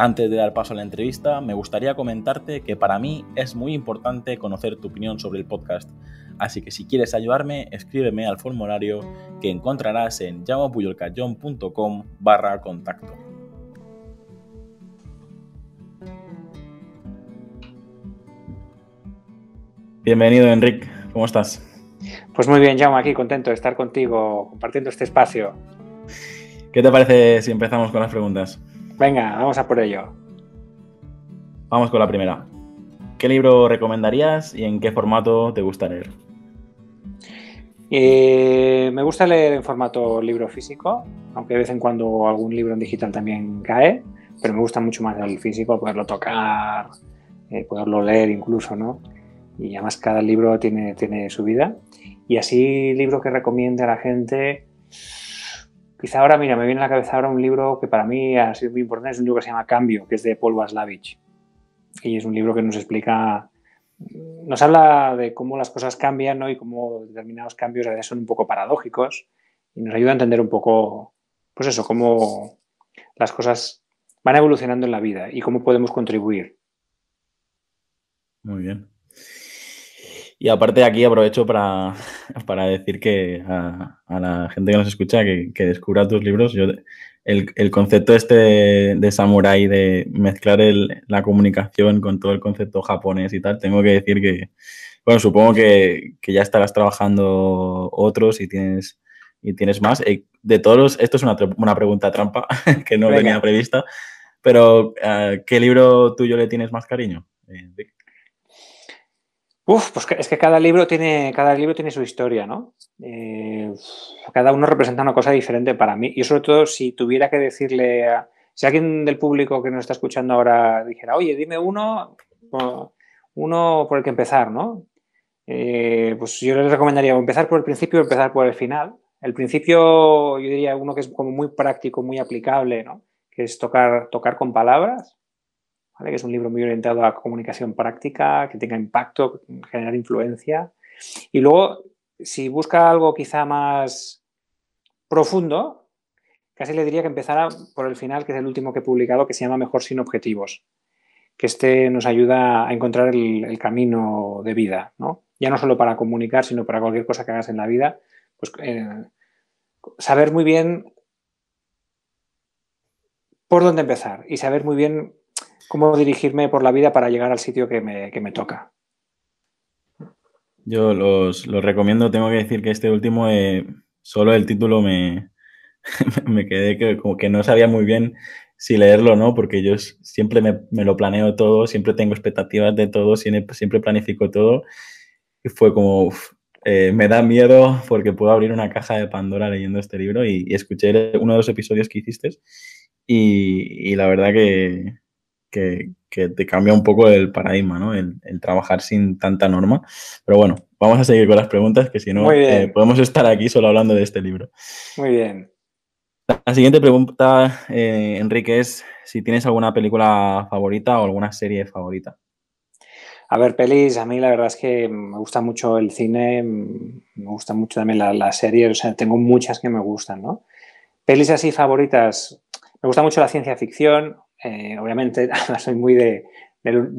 Antes de dar paso a la entrevista, me gustaría comentarte que para mí es muy importante conocer tu opinión sobre el podcast. Así que si quieres ayudarme, escríbeme al formulario que encontrarás en llamapuyolcayón.com barra contacto. Bienvenido, Enrique. ¿Cómo estás? Pues muy bien, Jaume, aquí contento de estar contigo compartiendo este espacio. ¿Qué te parece si empezamos con las preguntas? Venga, vamos a por ello. Vamos con la primera. ¿Qué libro recomendarías y en qué formato te gusta leer? Eh, me gusta leer en formato libro físico, aunque de vez en cuando algún libro en digital también cae, pero me gusta mucho más el físico, poderlo tocar, eh, poderlo leer incluso, ¿no? Y además cada libro tiene, tiene su vida. Y así, libro que recomiende a la gente, Quizá ahora, mira, me viene a la cabeza ahora un libro que para mí ha sido muy importante, es un libro que se llama Cambio, que es de Paul Waslavich. Y es un libro que nos explica, nos habla de cómo las cosas cambian ¿no? y cómo determinados cambios a veces son un poco paradójicos y nos ayuda a entender un poco, pues eso, cómo las cosas van evolucionando en la vida y cómo podemos contribuir. Muy bien. Y aparte aquí aprovecho para, para decir que a, la gente que nos escucha que, descubra tus libros. Yo, el, concepto este de, de samurai, de mezclar la comunicación con todo el concepto japonés y tal, tengo que decir que, bueno, supongo que, ya estarás trabajando otros y tienes, y tienes más. Eh, de todos, esto es una, una pregunta trampa que no tenía prevista, pero eh, ¿qué libro tuyo le tienes más cariño? Eh, Uf, pues es que cada libro tiene, cada libro tiene su historia, ¿no? Eh, cada uno representa una cosa diferente para mí. Y sobre todo, si tuviera que decirle a. Si alguien del público que nos está escuchando ahora dijera, oye, dime uno, uno por el que empezar, ¿no? Eh, pues yo les recomendaría empezar por el principio o empezar por el final. El principio, yo diría uno que es como muy práctico, muy aplicable, ¿no? Que es tocar, tocar con palabras que es un libro muy orientado a comunicación práctica, que tenga impacto, generar influencia. Y luego, si busca algo quizá más profundo, casi le diría que empezara por el final, que es el último que he publicado, que se llama Mejor sin objetivos, que este nos ayuda a encontrar el, camino de vida, ¿no? Ya no solo para comunicar, sino para cualquier cosa que hagas en la vida, pues eh, saber muy bien por dónde empezar y saber muy bien cómo dirigirme por la vida para llegar al sitio que me, toca. Yo los, recomiendo, tengo que decir que este último, eh, solo el título me, me quedé que, como que no sabía muy bien si leerlo o no, porque yo siempre me, lo planeo todo, siempre tengo expectativas de todo, siempre, planifico todo. Y fue como, eh, me da miedo porque puedo abrir una caja de Pandora leyendo este libro y, escuché uno de los episodios que hiciste y la verdad que, que, te cambia un poco el paradigma, ¿no? El, trabajar sin tanta norma. Pero bueno, vamos a seguir con las preguntas, que si no, eh, podemos estar aquí solo hablando de este libro. Muy bien. La siguiente pregunta, eh, Enrique, es si tienes alguna película favorita o alguna serie favorita. A ver, pelis, a mí la verdad es que me gusta mucho el cine, me gusta mucho también la, la serie, o sea, tengo muchas que me gustan, ¿no? Pelis así favoritas, me gusta mucho la ciencia ficción, eh, obviamente soy muy de,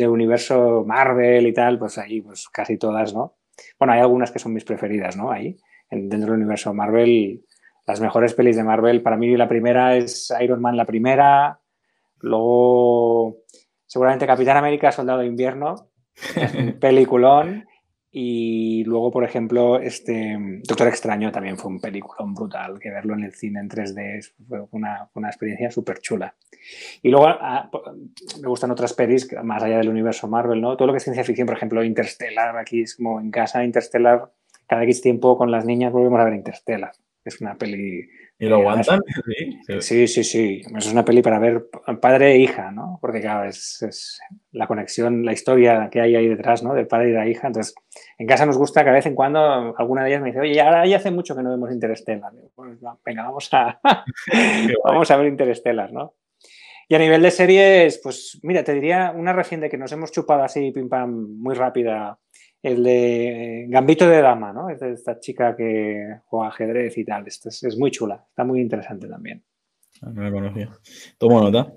universo Marvel y tal, pues ahí pues casi todas, ¿no? Bueno, hay algunas que son mis preferidas, ¿no? Ahí, dentro del universo Marvel, las mejores pelis de Marvel, para mí la primera es Iron Man la primera, luego seguramente Capitán América, Soldado de Invierno, peliculón, y luego, por ejemplo, este Doctor Extraño también fue un película brutal, que verlo en el cine en 3D fue una, una experiencia súper chula. Y luego ah, me gustan otras pelis, más allá del universo Marvel, ¿no? Todo lo que es ciencia ficción, por ejemplo, Interstellar, aquí es como en casa, Interstellar, cada X tiempo con las niñas volvemos a ver Interstellar. Es una peli ¿Y lo aguantan? Sí, sí, sí. Es una peli para ver padre e hija, ¿no? Porque, claro, es, la conexión, la historia que hay ahí detrás, ¿no? Del padre y la hija. Entonces, en casa nos gusta que a vez en cuando alguna de ellas me dice, oye, ahora ya hace mucho que no vemos Interstellar. Pues, venga, vamos a, vamos a ver Interstellar, ¿no? Y a nivel de series, pues mira, te diría una reciente que nos hemos chupado así, pim pam, muy rápida, el de Gambito de Dama, ¿no? Es de esta chica que juega ajedrez y tal. Es, muy chula, está muy interesante también. Ah, no la conocía. Tomo nota.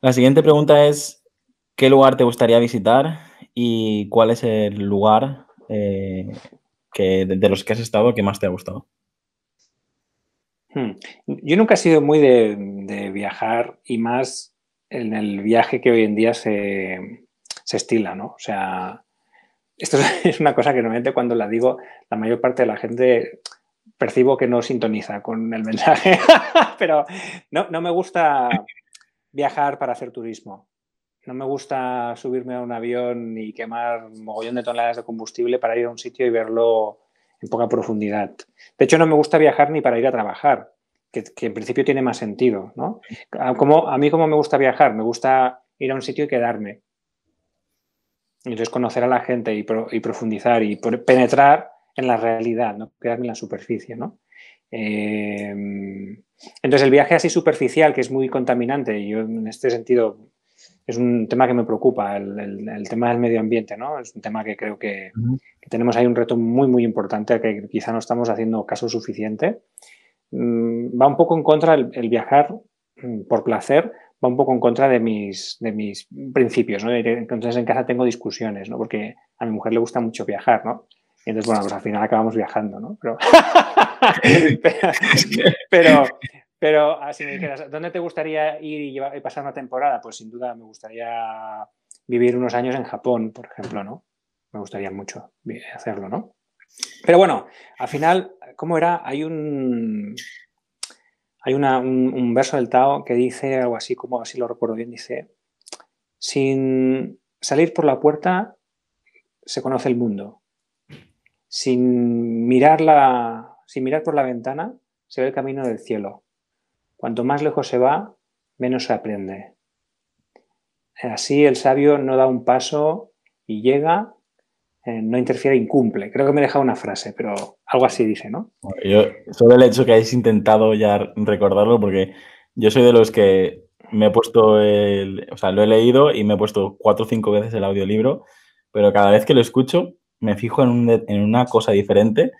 La siguiente pregunta es: ¿qué lugar te gustaría visitar y cuál es el lugar eh, que, de los que has estado que más te ha gustado? Hmm. Yo nunca he sido muy de, viajar y más en el viaje que hoy en día se, se estila, ¿no? O sea, esto es una cosa que normalmente cuando la digo, la mayor parte de la gente percibo que no sintoniza con el mensaje, pero no, no me gusta viajar para hacer turismo. No me gusta subirme a un avión y quemar mogollón de toneladas de combustible para ir a un sitio y verlo en poca profundidad. De hecho, no me gusta viajar ni para ir a trabajar, que, en principio tiene más sentido. ¿no? Como, a mí, como me gusta viajar? Me gusta ir a un sitio y quedarme. Entonces, conocer a la gente y, profundizar y penetrar en la realidad, no quedarme en la superficie, ¿no? Eh, entonces, el viaje así superficial, que es muy contaminante, y yo en este sentido es un tema que me preocupa, el, tema del medio ambiente, ¿no? Es un tema que creo que, tenemos ahí un reto muy, muy importante que quizá no estamos haciendo caso suficiente. Mm, va un poco en contra el viajar mm, por placer, va un poco en contra de mis, de mis principios, ¿no? Entonces en casa tengo discusiones, ¿no? Porque a mi mujer le gusta mucho viajar, ¿no? Y entonces, bueno, pues al final acabamos viajando, ¿no? Pero, pero, pero, así me dijeras, ¿dónde te gustaría ir y, pasar una temporada? Pues sin duda me gustaría vivir unos años en Japón, por ejemplo, ¿no? Me gustaría mucho hacerlo, ¿no? Pero bueno, al final, ¿cómo era? Hay un, hay un, verso del Tao que dice algo así como, así lo recuerdo bien, dice, sin salir por la puerta se conoce el mundo. Sin mirar, sin mirar por la ventana se ve el camino del cielo. Cuanto más lejos se va, menos se aprende. Así el sabio no da un paso y llega eh, no interfiere, incumple. Creo que me he dejado una frase, pero algo así dice, ¿no? Yo, solo el hecho que hayáis intentado ya recordarlo, porque yo soy de los que me he puesto el, o sea, lo he leído y me he puesto cuatro o cinco veces el audiolibro, pero cada vez que lo escucho me fijo en, una cosa diferente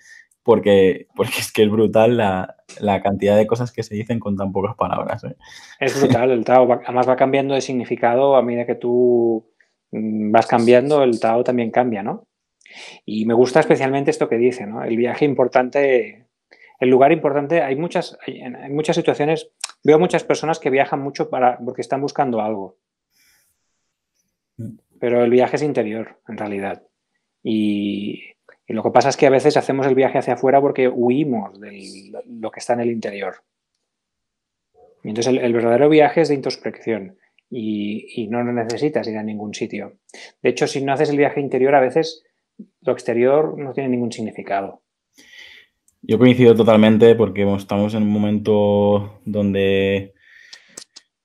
porque, porque es que es brutal la, cantidad de cosas que se dicen con tan pocas palabras. ¿eh? Es brutal, el Tao además va cambiando de significado a medida que tú mm, vas cambiando, el Tao también cambia, ¿no? Y me gusta especialmente esto que dice, ¿no? El viaje importante, el lugar importante, hay muchas, en muchas situaciones, veo muchas personas que viajan mucho para, porque están buscando algo. Pero el viaje es interior, en realidad. Y, lo que pasa es que a veces hacemos el viaje hacia afuera porque huimos de lo que está en el interior. Y entonces el, verdadero viaje es de introspección y, y, no necesitas ir a ningún sitio. De hecho, si no haces el viaje interior, a veces lo exterior no tiene ningún significado. Yo coincido totalmente porque estamos en un momento donde,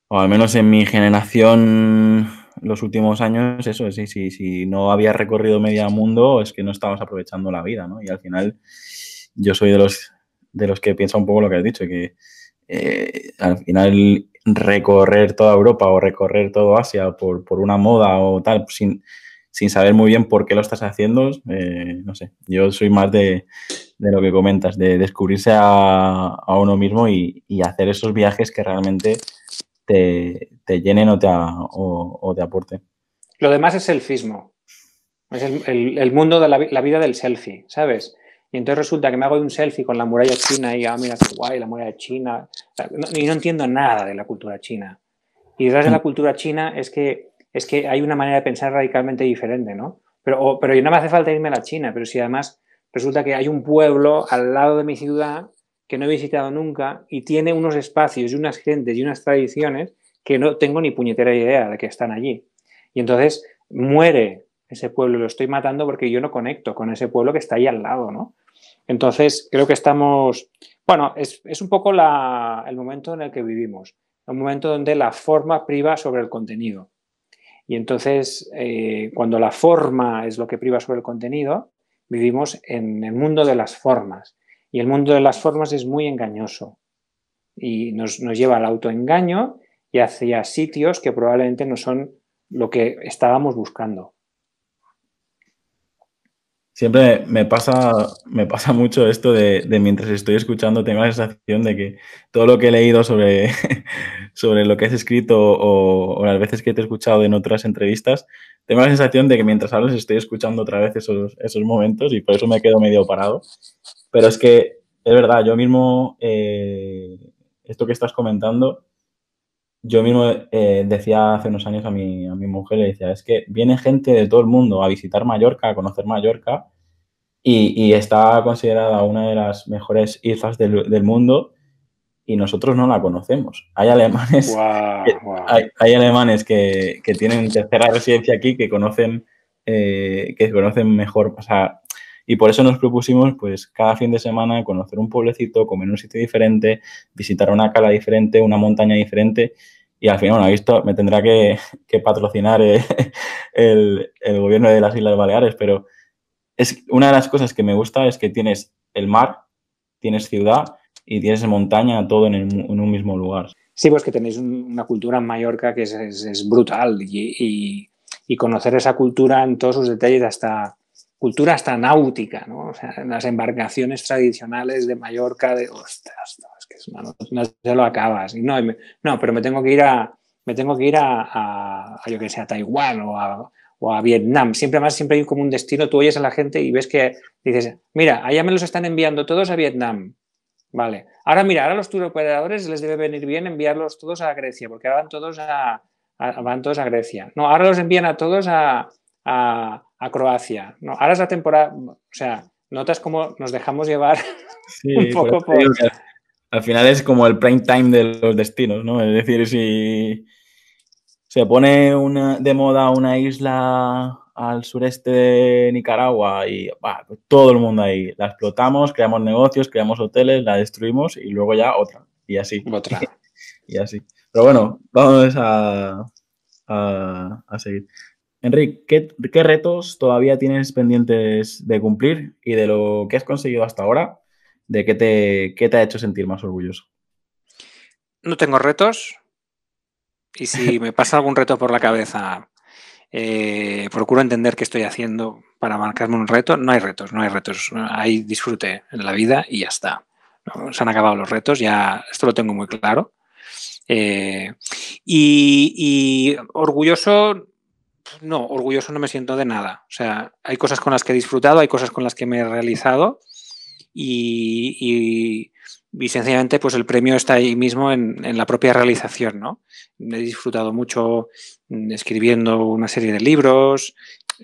o al menos en mi generación, los últimos años, eso, sí, sí, si no había recorrido medio mundo, es que no estabas aprovechando la vida, ¿no? Y al final, yo soy de los, de los que piensa un poco lo que has dicho, que eh, al final recorrer toda Europa o recorrer todo Asia por, por una moda o tal, sin, sin saber muy bien por qué lo estás haciendo, eh, no sé, yo soy más de, lo que comentas, de descubrirse a, uno mismo y, hacer esos viajes que realmente te, llenen o te, o, te aporten. Lo demás es el fismo, es el, mundo de la, vida del selfie, ¿sabes? Y entonces resulta que me hago un selfie con la muralla china y, ah, mira qué guay, la muralla china. y no entiendo nada de la cultura china. Y detrás de la mm. cultura china es que es que hay una manera de pensar radicalmente diferente, ¿no? Pero, pero no me hace falta irme a la China, pero si además resulta que hay un pueblo al lado de mi ciudad que no he visitado nunca y tiene unos espacios y unas gentes y unas tradiciones que no tengo ni puñetera idea de que están allí. Y entonces muere ese pueblo, lo estoy matando porque yo no conecto con ese pueblo que está ahí al lado, ¿no? Entonces creo que estamos Bueno, es, un poco el momento en el que vivimos, un momento donde la forma priva sobre el contenido. Y entonces, eh, cuando la forma es lo que priva sobre el contenido, vivimos en el mundo de las formas. Y el mundo de las formas es muy engañoso y nos, nos lleva al autoengaño y hacia sitios que probablemente no son lo que estábamos buscando. Siempre me pasa, me pasa mucho esto de, mientras estoy escuchando, tengo la sensación de que todo lo que he leído sobre, sobre lo que has escrito o, las veces que te he escuchado en otras entrevistas, tengo la sensación de que mientras hablas estoy escuchando otra vez esos, esos momentos y por eso me quedo medio parado. Pero es que es verdad, yo mismo, eh, esto que estás comentando, yo mismo eh, decía hace unos años a mi, a mi mujer, le decía, es que viene gente de todo el mundo a visitar Mallorca, a conocer Mallorca, y, está considerada una de las mejores islas del, mundo y nosotros no la conocemos. Hay alemanes, que, Hay, alemanes que, tienen tercera residencia aquí, que conocen, eh, que conocen mejor, o sea, y por eso nos propusimos, pues, cada fin de semana conocer un pueblecito, comer en un sitio diferente, visitar una cala diferente, una montaña diferente y al final, bueno, visto, me tendrá que, patrocinar eh, el, gobierno de las Islas Baleares, pero es una de las cosas que me gusta es que tienes el mar, tienes ciudad y tienes montaña, todo en, un mismo lugar. Sí, pues que tenéis una cultura en Mallorca que es, brutal y, conocer esa cultura en todos sus detalles, hasta cultura hasta náutica, ¿no? O sea, en las embarcaciones tradicionales de Mallorca, de, ostras, no, se lo acabas. Y no, no, pero me tengo que ir a, me tengo que ir a, yo que sé, a Taiwán o a, o a Vietnam. Siempre más, siempre hay como un destino. Tú oyes a la gente y ves que dices, mira, allá me los están enviando todos a Vietnam. Vale. Ahora mira, ahora los tour operadores les debe venir bien enviarlos todos a Grecia, porque ahora van todos a, van todos a Grecia. No, ahora los envían a todos a, a, Croacia. No, ahora es la temporada, o sea, notas cómo nos dejamos llevar un poco por, al final es como el prime time de los destinos, ¿no? Es decir, si se pone una, de moda una isla al sureste de Nicaragua y pues todo el mundo ahí, la explotamos, creamos negocios, creamos hoteles, la destruimos y luego ya otra. Y así. Otra. y así. Pero bueno, vamos a, a, seguir. Enrique, ¿qué, ¿qué retos todavía tienes pendientes de cumplir y de lo que has conseguido hasta ahora? De qué te, te ha hecho sentir más orgulloso. No tengo retos y si me pasa algún reto por la cabeza, eh, procuro entender qué estoy haciendo para marcarme un reto. No hay retos, no hay retos. Hay disfrute en la vida y ya está. Se han acabado los retos, ya esto lo tengo muy claro. Eh, y, y, orgulloso, no, orgulloso no me siento de nada. O sea, hay cosas con las que he disfrutado, hay cosas con las que me he realizado y, sencillamente pues el premio está ahí mismo en, la propia realización, ¿no? He disfrutado mucho mm, escribiendo una serie de libros,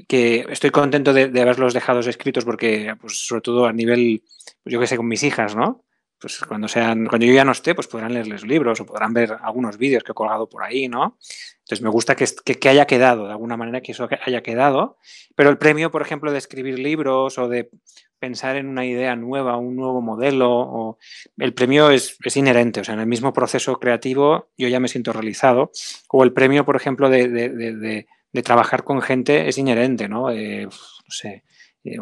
que estoy contento de, haberlos dejado escritos porque, pues sobre todo a nivel, pues, yo que sé, con mis hijas, ¿no? Pues cuando sean, cuando yo ya no esté, pues podrán leerles libros o podrán ver algunos vídeos que he colgado por ahí, ¿no? Entonces me gusta que, que, haya quedado, de alguna manera que eso haya quedado, pero el premio, por ejemplo, de escribir libros o de pensar en una idea nueva, un nuevo modelo, o el premio es, inherente, o sea, en el mismo proceso creativo yo ya me siento realizado, o el premio, por ejemplo, de, trabajar con gente es inherente, ¿no? Eh, no sé, eh,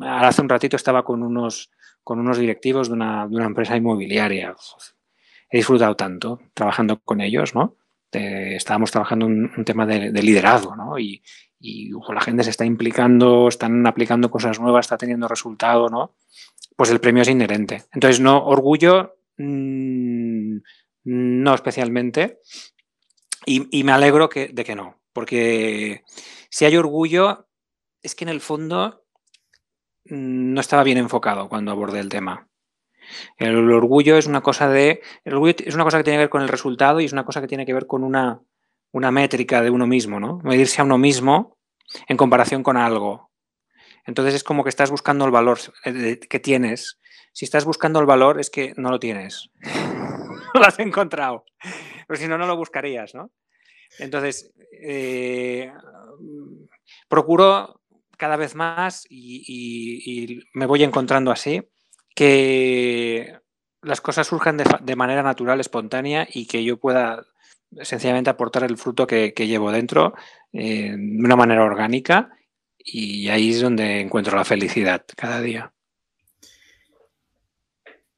hace un ratito estaba con unos, con unos directivos de una, empresa inmobiliaria. He disfrutado tanto trabajando con ellos, ¿no? estábamos trabajando un, un tema de, liderazgo, ¿no? Y, y la gente se está implicando, están aplicando cosas nuevas, está teniendo resultado, ¿no? Pues el premio es inherente. Entonces, no, orgullo, mm, no especialmente. Y, me alegro de que no, porque si hay orgullo, es que en el fondo no estaba bien enfocado cuando abordé el tema. El orgullo es una cosa de. El orgullo es una cosa que tiene que ver con el resultado y es una cosa que tiene que ver con una, una métrica de uno mismo, ¿no? Medirse a uno mismo en comparación con algo. Entonces es como que estás buscando el valor eh, que tienes. Si estás buscando el valor es que no lo tienes. no lo has encontrado. Pero si no, no lo buscarías, ¿no? Entonces, eh, procuro cada vez más y, me voy encontrando así que las cosas surjan de, manera natural, espontánea y que yo pueda sencillamente aportar el fruto que, llevo dentro eh, de una manera orgánica y ahí es donde encuentro la felicidad cada día.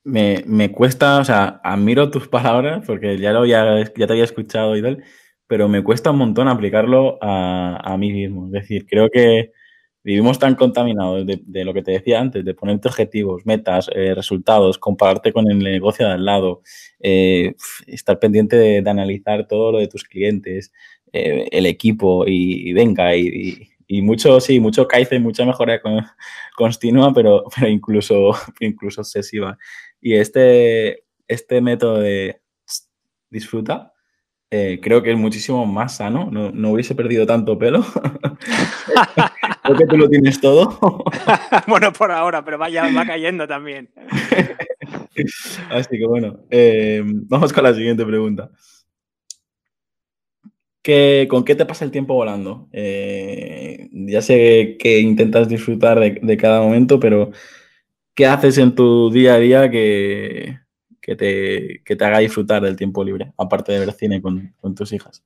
Me, me, cuesta, o sea, admiro tus palabras porque ya, lo, ya, ya te había escuchado y tal, pero me cuesta un montón aplicarlo a, a mí mismo. Es decir, creo que vivimos tan contaminados de, lo que te decía antes, de ponerte objetivos, metas, eh, resultados, compararte con el negocio de al lado, eh, estar pendiente de, analizar todo lo de tus clientes, eh, el equipo y, venga, y, mucho, sí, mucho y mucha mejora continua, pero, pero incluso, incluso obsesiva. Y este, este método de disfruta, creo que es muchísimo más sano. No, hubiese perdido tanto pelo. creo que tú lo tienes todo. bueno, por ahora, pero vaya, va cayendo también. Así que bueno, eh, vamos con la siguiente pregunta. ¿Con qué te pasa el tiempo volando? Eh, ya sé que intentas disfrutar de cada momento, pero ¿qué haces en tu día a día que, que te, haga disfrutar del tiempo libre, aparte de ver cine con, tus hijas?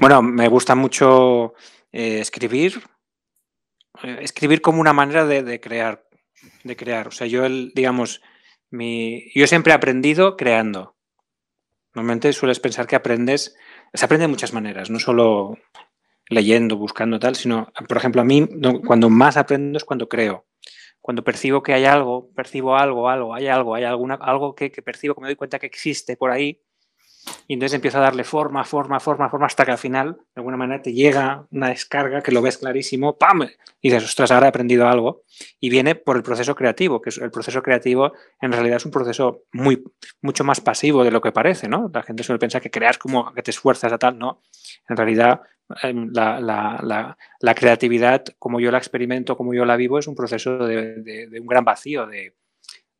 Bueno, me gusta mucho eh, escribir, eh, escribir como una manera de, crear, de crear. O sea, yo, el, digamos, mi, yo siempre he aprendido creando. Normalmente sueles pensar que aprendes, se aprende de muchas maneras, no solo leyendo, buscando tal, sino, por ejemplo, a mí cuando más aprendo es cuando creo cuando percibo que hay algo, percibo algo, algo, hay algo, hay alguna, algo que, percibo, que me doy cuenta que existe por ahí, y entonces empiezo a darle forma, forma, forma, forma, hasta que al final, de alguna manera, te llega una descarga que lo ves clarísimo, ¡pam! Y dices, ostras, ahora he aprendido algo. Y viene por el proceso creativo, que es el proceso creativo en realidad es un proceso muy, mucho más pasivo de lo que parece, ¿no? La gente suele pensar que creas como que te esfuerzas a tal, ¿no? En realidad Em, la, creatividad, como yo la experimento, como yo la vivo, es un proceso de, un gran vacío, de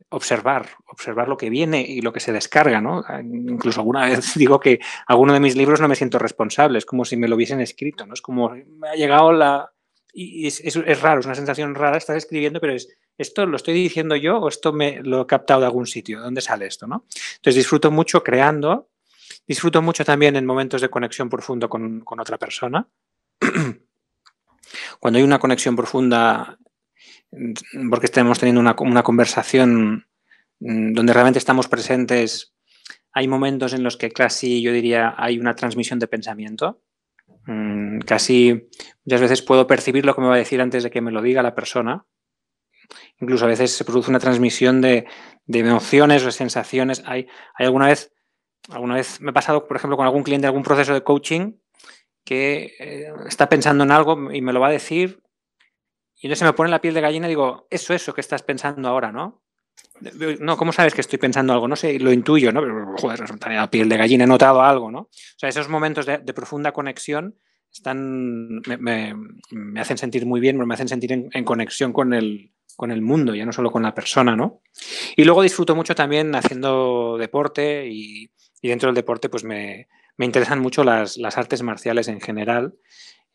observar, observar lo que viene y lo que se descarga, ¿no? Incluso alguna vez digo que alguno de mis libros no me siento responsable, es como si me lo hubiesen escrito, ¿no? Es como me ha llegado la... Y es, es, raro, es una sensación rara, estás escribiendo, pero es, ¿esto lo estoy diciendo yo o esto me lo he captado de algún sitio? ¿De dónde sale esto, no? Entonces disfruto mucho creando Disfruto mucho también en momentos de conexión profundo con, otra persona. Cuando hay una conexión profunda, porque estemos teniendo una, conversación mm, donde realmente estamos presentes, hay momentos en los que casi yo diría hay una transmisión de pensamiento. Mm, casi muchas veces puedo percibir lo que me va a decir antes de que me lo diga la persona. Incluso a veces se produce una transmisión de, emociones o sensaciones. Hay, hay alguna vez Alguna vez me ha pasado, por ejemplo, con algún cliente, algún proceso de coaching, que eh, está pensando en algo y me lo va a decir, y entonces se me pone la piel de gallina y digo, eso, eso que estás pensando ahora, ¿no? No, ¿cómo sabes que estoy pensando algo? No sé, lo intuyo, ¿no? Pero, joder, la piel de gallina, he notado algo, ¿no? O sea, esos momentos de, profunda conexión están, me, hacen sentir muy bien, me hacen sentir en, conexión con el, con el mundo, ya no solo con la persona, ¿no? Y luego disfruto mucho también haciendo deporte y, y dentro del deporte, pues me, interesan mucho las, artes marciales en general.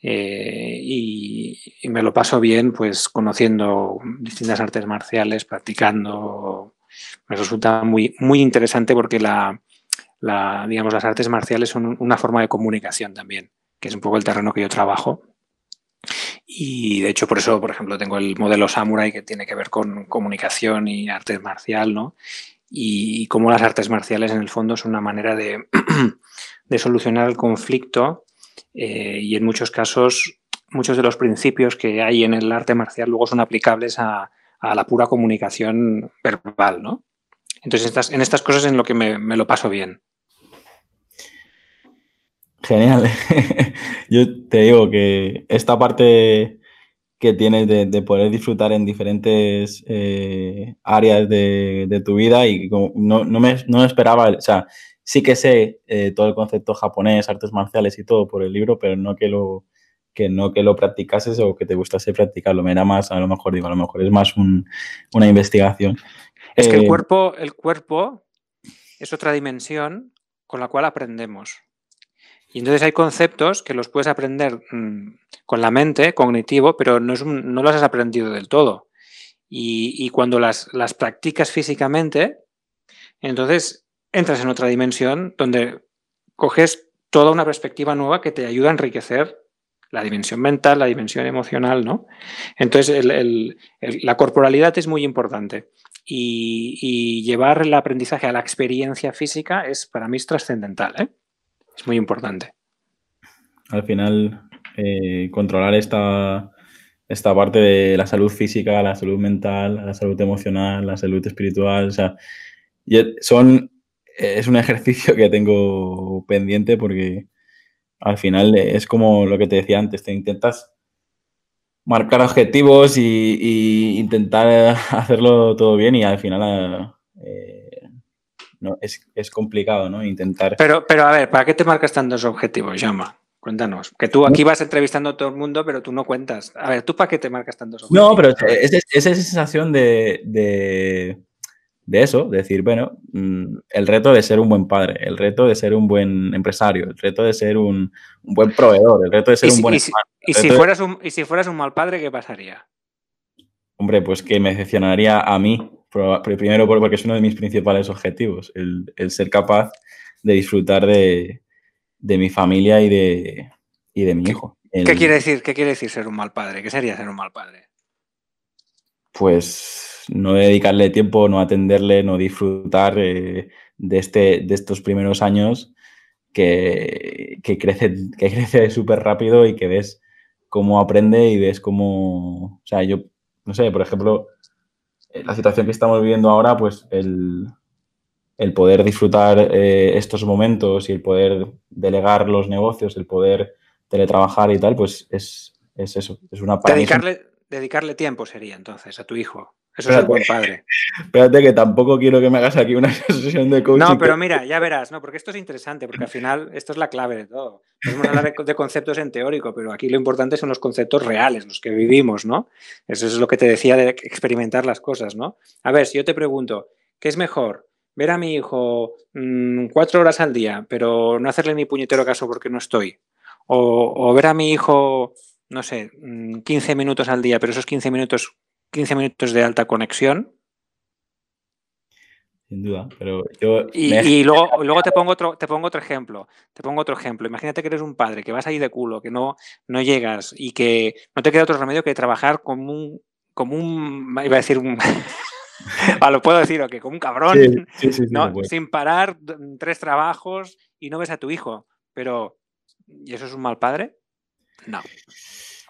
Eh, y, me lo paso bien, pues conociendo distintas artes marciales, practicando. Me resulta muy, muy interesante porque la, digamos, las artes marciales son una forma de comunicación también, que es un poco el terreno que yo trabajo. Y de hecho, por eso, por ejemplo, tengo el modelo Samurai que tiene que ver con comunicación y arte marcial, ¿no? y cómo las artes marciales en el fondo son una manera de, solucionar el conflicto eh, y en muchos casos muchos de los principios que hay en el arte marcial luego son aplicables a, la pura comunicación verbal, ¿no? Entonces estas, en estas cosas en lo que me, lo paso bien. Genial. Yo te digo que esta parte que tienes de, poder disfrutar en diferentes eh, áreas de, tu vida y no, no, me, no, esperaba, o sea, sí que sé eh, todo el concepto japonés, artes marciales y todo por el libro, pero no que lo que no que lo practicases o que te gustase practicarlo. Me era más, a lo mejor digo, a lo mejor es más una investigación. Es que el eh, cuerpo, el cuerpo es otra dimensión con la cual aprendemos. Y entonces hay conceptos que los puedes aprender mm, con la mente, cognitivo, pero no, no los has aprendido del todo. Y, cuando las, las, practicas físicamente, Entonces entras en otra dimensión donde coges toda una perspectiva nueva que te ayuda a enriquecer la dimensión mental, la dimensión emocional, ¿no? Entonces, la corporalidad es muy importante y, llevar el aprendizaje a la experiencia física es para mí trascendental, ¿eh? Es muy importante. Al final, eh, controlar esta, esta parte de la salud física, la salud mental, la salud emocional, la salud espiritual, son, es un ejercicio que tengo pendiente porque al final es como lo que te decía antes, te intentas marcar objetivos y, intentar hacerlo todo bien y al final eh, no, es, complicado, ¿no? Intentar... Pero, pero a ver, ¿para qué te marcas tantos objetivos, Llama? Cuéntanos. Que tú aquí vas entrevistando a todo el mundo, pero tú no cuentas. A ver, ¿tú para qué te marcas tantos objetivos? No, pero es, esa sensación de de eso, decir, bueno, mm, el reto de ser un buen padre, el reto de ser un buen empresario, el reto de ser un, buen proveedor, el reto de ser un buen y si, y si fueras un, y si fueras un mal padre, ¿qué pasaría? Hombre, pues que me decepcionaría a mí, primero porque es uno de mis principales objetivos, el, ser capaz de disfrutar de, mi familia y de, de mi hijo. ¿Qué quiere decir? ¿Qué quiere decir ser un mal padre? ¿Qué sería ser un mal padre? Pues no dedicarle tiempo, no atenderle, no disfrutar eh, de, este, de estos primeros años que, que crece que crece súper rápido y que ves cómo aprende y ves cómo, o sea, yo, no sé, por ejemplo, la situación que estamos viviendo ahora, pues el, poder disfrutar eh, estos momentos y el poder delegar los negocios, el poder teletrabajar y tal, pues es, eso, es una... Dedicarle, dedicarle tiempo sería entonces a tu hijo. Eso es el buen padre. Espérate que tampoco quiero que me hagas aquí una sesión de coaching. No, pero mira, ya verás, no, porque esto es interesante, porque al final esto es la clave de todo. Podemos hablar de, conceptos en teórico, pero aquí lo importante son los conceptos reales, los que vivimos, ¿no? Eso es lo que te decía de experimentar las cosas, ¿no? A ver, si yo te pregunto, ¿qué es mejor? Ver a mi hijo mm, cuatro horas al día, pero no hacerle ni puñetero caso porque no estoy. O, o ver a mi hijo, no sé, 15 mm, minutos al día, pero esos 15 minutos 15 minutos de alta conexión. Sin duda, pero yo... Y, luego, luego te, pongo otro, te pongo otro ejemplo. Te pongo otro ejemplo. Imagínate que eres un padre, que vas ahí de culo, que no, no llegas y que no te queda otro remedio que trabajar como un... Como un iba a decir un... ah, lo puedo decir, o que como un cabrón, sin parar, tres trabajos y no ves a tu hijo. Pero, ¿y eso es un mal padre? No.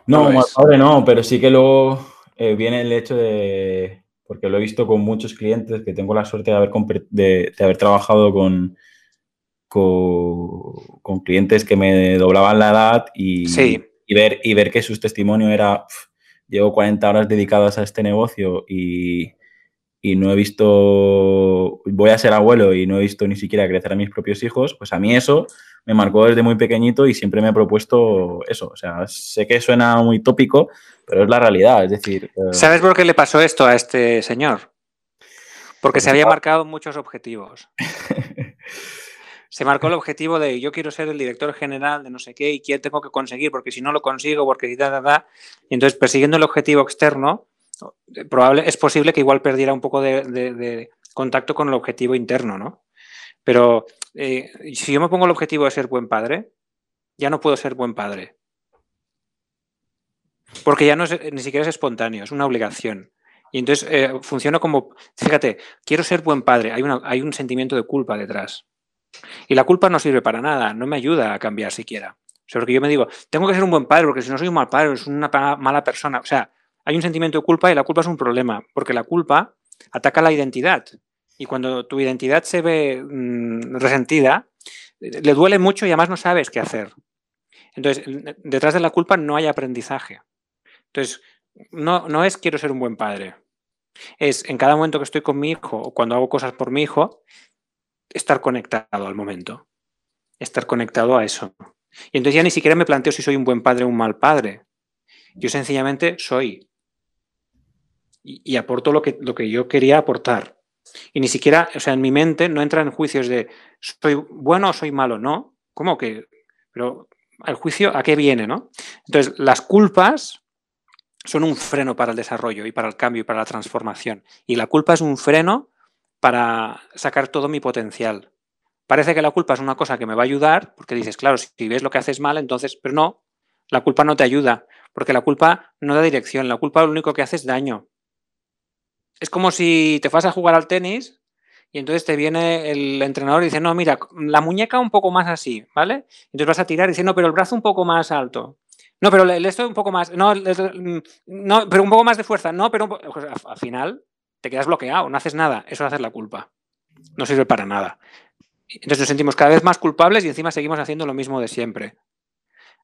No, mal padre no, pero sí que luego eh, viene el hecho de, porque lo he visto con muchos clientes, que tengo la suerte de haber, de, haber trabajado con, con, clientes que me doblaban la edad y, y, ver, y ver que su testimonio era, llevo 40 horas dedicadas a este negocio y, y no he visto, voy a ser abuelo y no he visto ni siquiera crecer a mis propios hijos, pues a mí eso me marcó desde muy pequeñito y siempre me he propuesto eso. O sea, sé que suena muy tópico, pero es la realidad. Es decir. Eh, ¿Sabes por qué le pasó esto a este señor? Porque se había marcado muchos objetivos. se marcó el objetivo de yo quiero ser el director general de no sé qué y qué tengo que conseguir, porque si no lo consigo, porque da, da, da. Y entonces, persiguiendo el objetivo externo, es posible que igual perdiera un poco de contacto con el objetivo interno, ¿no? Pero eh, si yo me pongo el objetivo de ser buen padre, ya no puedo ser buen padre. Porque ya no es, ni siquiera es espontáneo, es una obligación. Y entonces eh, funciona como, fíjate, quiero ser buen padre, hay un sentimiento de culpa detrás. Y la culpa no sirve para nada, no me ayuda a cambiar siquiera. O sea, porque yo me digo, tengo que ser un buen padre, porque si no soy un mal padre, soy una mala persona. O sea, hay un sentimiento de culpa y la culpa es un problema, porque la culpa ataca la identidad. Y cuando tu identidad se ve mm, resentida, le duele mucho y además no sabes qué hacer. Entonces, detrás de la culpa no hay aprendizaje. Entonces, no, no es quiero ser un buen padre. Es en cada momento que estoy con mi hijo o cuando hago cosas por mi hijo, estar conectado al momento. Estar conectado a eso. Y entonces ya ni siquiera me planteo si soy un buen padre o un mal padre. Yo sencillamente soy. Y, y aporto lo que, lo que yo quería aportar. Y ni siquiera, o sea, en mi mente no entra en juicios de soy bueno o soy malo, no. ¿Cómo que? Pero el juicio, ¿a qué viene, no? Entonces, las culpas son un freno para el desarrollo y para el cambio y para la transformación. Y la culpa es un freno para sacar todo mi potencial. Parece que la culpa es una cosa que me va a ayudar, porque dices, claro, si ves lo que haces mal, entonces, pero no, la culpa no te ayuda, porque la culpa no da dirección, la culpa lo único que hace es daño. Es como si te vas a jugar al tenis y entonces te viene el entrenador y dice, no, mira, la muñeca un poco más así, ¿vale? Entonces vas a tirar y dice, no, pero el brazo un poco más alto. No, pero el esto un poco más, no, no, pero un poco más de fuerza, no, pero pues, al final te quedas bloqueado, no haces nada, eso hace la culpa. No sirve para nada. Entonces nos sentimos cada vez más culpables y encima seguimos haciendo lo mismo de siempre.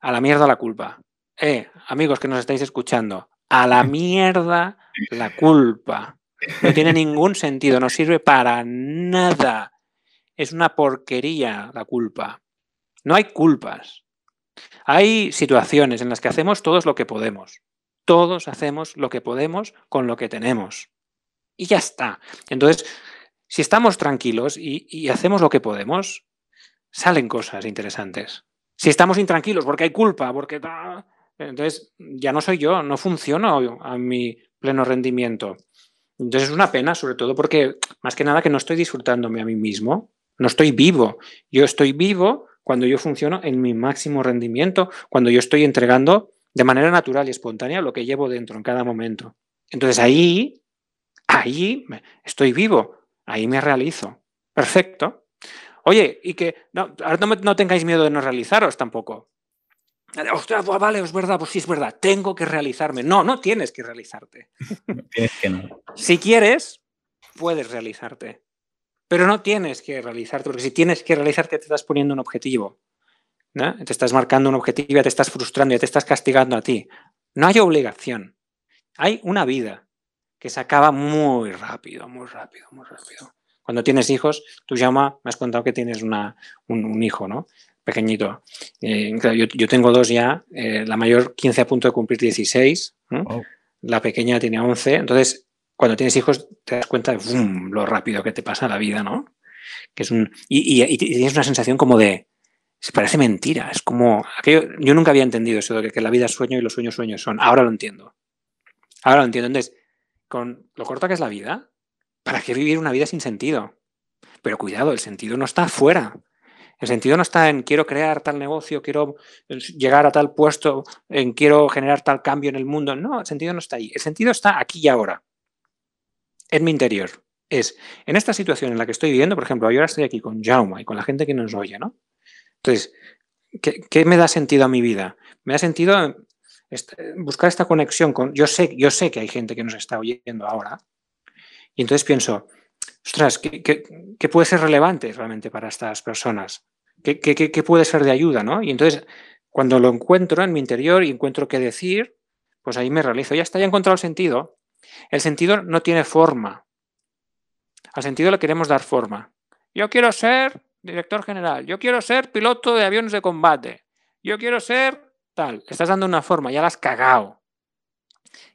A la mierda la culpa. Eh, amigos que nos estáis escuchando, a la mierda la culpa. No tiene ningún sentido, no sirve para nada. Es una porquería la culpa. No hay culpas. Hay situaciones en las que hacemos todos lo que podemos. Todos hacemos lo que podemos con lo que tenemos. Y ya está. Entonces, si estamos tranquilos y, hacemos lo que podemos, salen cosas interesantes. Si estamos intranquilos porque hay culpa, porque... Entonces, ya no soy yo, no funciono a mi pleno rendimiento. Entonces es una pena, sobre todo porque más que nada que no estoy disfrutándome a mí mismo, no estoy vivo. Yo estoy vivo cuando yo funciono en mi máximo rendimiento, cuando yo estoy entregando de manera natural y espontánea lo que llevo dentro en cada momento. Entonces ahí, ahí estoy vivo, ahí me realizo. Perfecto. Oye, y que no, ahora no, no tengáis miedo de no realizaros tampoco. Ostras, vale, es verdad, pues sí es verdad, tengo que realizarme. No, no tienes que realizarte. tienes que no. Si quieres, puedes realizarte. Pero no tienes que realizarte, porque si tienes que realizarte te estás poniendo un objetivo. Te estás marcando un objetivo, ya te estás frustrando, ya te estás castigando a ti. No hay obligación. Hay una vida que se acaba muy rápido, muy rápido, muy rápido. Cuando tienes hijos, tú llama, me has contado que tienes una, un, hijo, ¿no? Pequeñito. Eh, yo, tengo dos ya, eh, la mayor 15 a punto de cumplir 16, la pequeña tiene 11, entonces cuando tienes hijos te das cuenta de lo rápido que te pasa la vida, ¿no? Que es un, y, tienes una sensación como de, se parece mentira, es como, aquello, yo nunca había entendido eso de que, la vida es sueño y los sueños sueños son, ahora lo entiendo, ahora lo entiendo, entonces, con lo corta que es la vida, ¿para qué vivir una vida sin sentido? Pero cuidado, el sentido no está afuera, el sentido no está en quiero crear tal negocio, quiero eh, llegar a tal puesto, en quiero generar tal cambio en el mundo. No, el sentido no está ahí. El sentido está aquí y ahora, en mi interior. Es en esta situación en la que estoy viviendo, por ejemplo, yo ahora estoy aquí con Jauma y con la gente que nos oye, ¿no? Entonces, ¿qué, me da sentido a mi vida? Me da sentido buscar esta conexión con. Yo sé, yo sé que hay gente que nos está oyendo ahora. Y entonces pienso, ostras, ¿qué, puede ser relevante realmente para estas personas? ¿Qué, puede ser de ayuda? ¿no? Y entonces, cuando lo encuentro en mi interior y encuentro qué decir, pues ahí me realizo. Ya está, ya he encontrado el sentido. El sentido no tiene forma. Al sentido le queremos dar forma. Yo quiero ser director general, yo quiero ser piloto de aviones de combate, yo quiero ser tal. Estás dando una forma, ya la has cagado.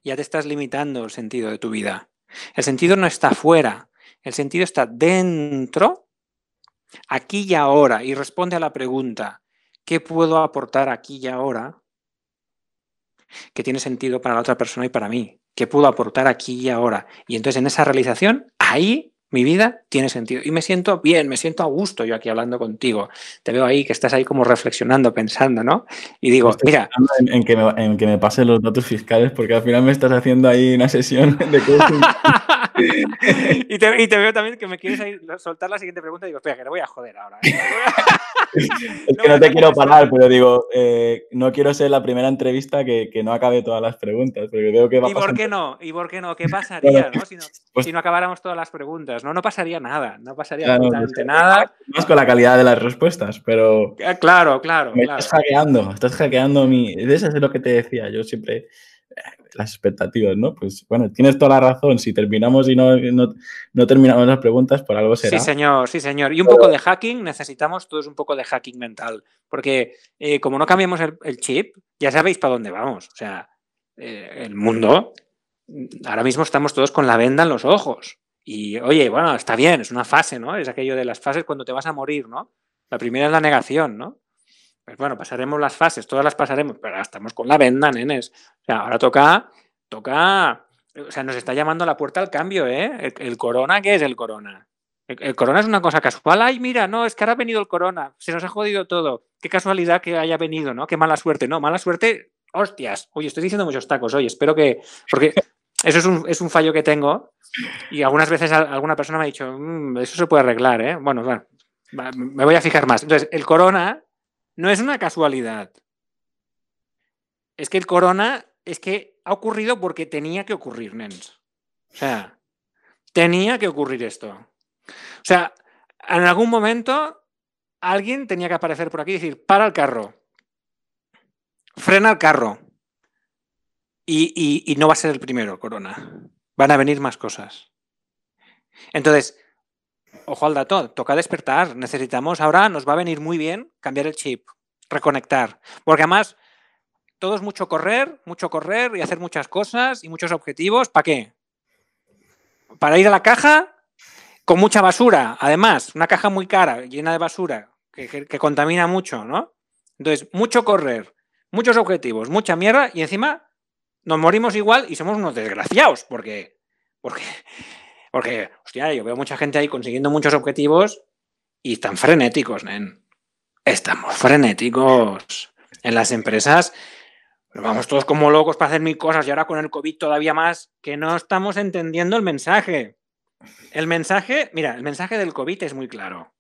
Ya te estás limitando el sentido de tu vida. El sentido no está fuera, el sentido está dentro, aquí y ahora, y responde a la pregunta, ¿qué puedo aportar aquí y ahora que tiene sentido para la otra persona y para mí? ¿Qué puedo aportar aquí y ahora? Y entonces en esa realización, ahí mi vida tiene sentido. Y me siento bien, me siento a gusto yo aquí hablando contigo. Te veo ahí que estás ahí como reflexionando, pensando, ¿no? Y digo, mira. En, que me, en que me pasen los datos fiscales, porque al final me estás haciendo ahí una sesión de coaching. y, te, y, te, veo también que me quieres soltar la siguiente pregunta y digo, espera, que le voy a joder ahora. ¿eh? es que no, te quiero parar, pero digo, eh, no quiero ser la primera entrevista que, que, no acabe todas las preguntas, porque veo que va ¿Y por qué no? ¿Y por qué no? ¿Qué pasaría ¿no? si, no, pues si no acabáramos todas las preguntas? No, no pasaría nada, no pasaría absolutamente nada. Más con la calidad de las respuestas, pero... Eh, claro, claro, me Estás hackeando, estás hackeando mi... Eso es lo que te decía, yo siempre las expectativas, ¿no? Pues bueno, tienes toda la razón. Si terminamos y no, no, terminamos las preguntas, por algo será. Sí, señor, sí, señor. Y un poco de hacking, necesitamos todos un poco de hacking mental. Porque eh, como no cambiamos el, chip, ya sabéis para dónde vamos. O sea, eh, el mundo, ahora mismo estamos todos con la venda en los ojos. Y oye, bueno, está bien, es una fase, ¿no? Es aquello de las fases cuando te vas a morir, ¿no? La primera es la negación, ¿no? Pues bueno, pasaremos las fases, todas las pasaremos, pero ahora estamos con la venda, nenes. O sea, ahora toca, toca, o sea, nos está llamando a la puerta al cambio, ¿eh? El, corona, ¿qué es el corona? El, corona es una cosa casual. Ay, mira, no, es que ahora ha venido el corona. Se nos ha jodido todo. Qué casualidad que haya venido, ¿no? Qué mala suerte. No, mala suerte. Hostias. Oye, estoy diciendo muchos tacos. Oye, espero que. Porque eso es un, es un fallo que tengo. Y algunas veces alguna persona me ha dicho, mm, eso se puede arreglar, ¿eh? Bueno, bueno, me voy a fijar más. Entonces, el corona no es una casualidad. Es que el corona es que ha ocurrido porque tenía que ocurrir, nens. O sea, tenía que ocurrir esto. O sea, en algún momento alguien tenía que aparecer por aquí y decir, para el carro, frena el carro. Y, y no va a ser el primero, Corona. Van a venir más cosas. Entonces, ojo al dato, toca despertar. Necesitamos ahora, nos va a venir muy bien cambiar el chip, reconectar. Porque además, todo es mucho correr, mucho correr y hacer muchas cosas y muchos objetivos. ¿Para qué? Para ir a la caja con mucha basura. Además, una caja muy cara, llena de basura, que, contamina mucho, ¿no? Entonces, mucho correr, muchos objetivos, mucha mierda y encima nos morimos igual y somos unos desgraciados, porque, porque, porque, hostia, yo veo mucha gente ahí consiguiendo muchos objetivos y están frenéticos, nen. Estamos frenéticos. En las empresas vamos todos como locos para hacer mil cosas y ahora con el COVID todavía más, que no estamos entendiendo el mensaje. El mensaje, mira, el mensaje del COVID es muy claro.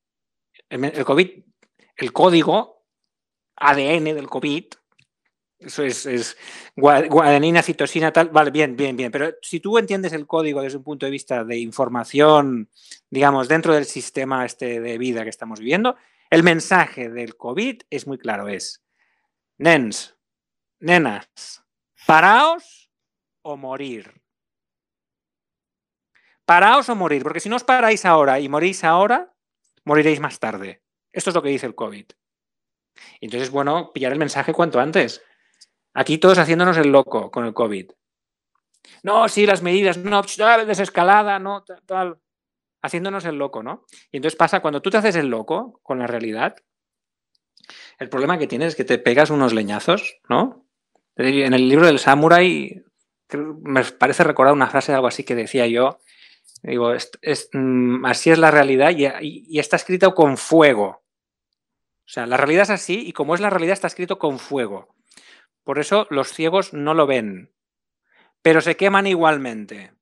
El, COVID, el código ADN del COVID, eso es, es guadenina, citosina, tal, vale, bien, bien, bien. Pero si tú entiendes el código desde un punto de vista de información, digamos, dentro del sistema este de vida que estamos viviendo, el mensaje del COVID es muy claro, es, nens, nenas, paraos o morir. Paraos o morir, porque si no os paráis ahora y morís ahora, moriréis más tarde. Esto es lo que dice el COVID. Entonces, bueno, pillar el mensaje cuanto antes. Aquí todos haciéndonos el loco con el COVID. No, sí, las medidas, no, desescalada, no, tal. Haciéndonos el loco, ¿no? Y entonces pasa, cuando tú te haces el loco con la realidad, el problema que tienes es que te pegas unos leñazos, ¿no? En el libro del Samurai, me parece recordar una frase de algo así que decía yo, Digo, es, mm, así es la realidad y, está escrito con fuego. O sea, la realidad es así y como es la realidad está escrito con fuego. Por eso los ciegos no lo ven, pero se queman igualmente.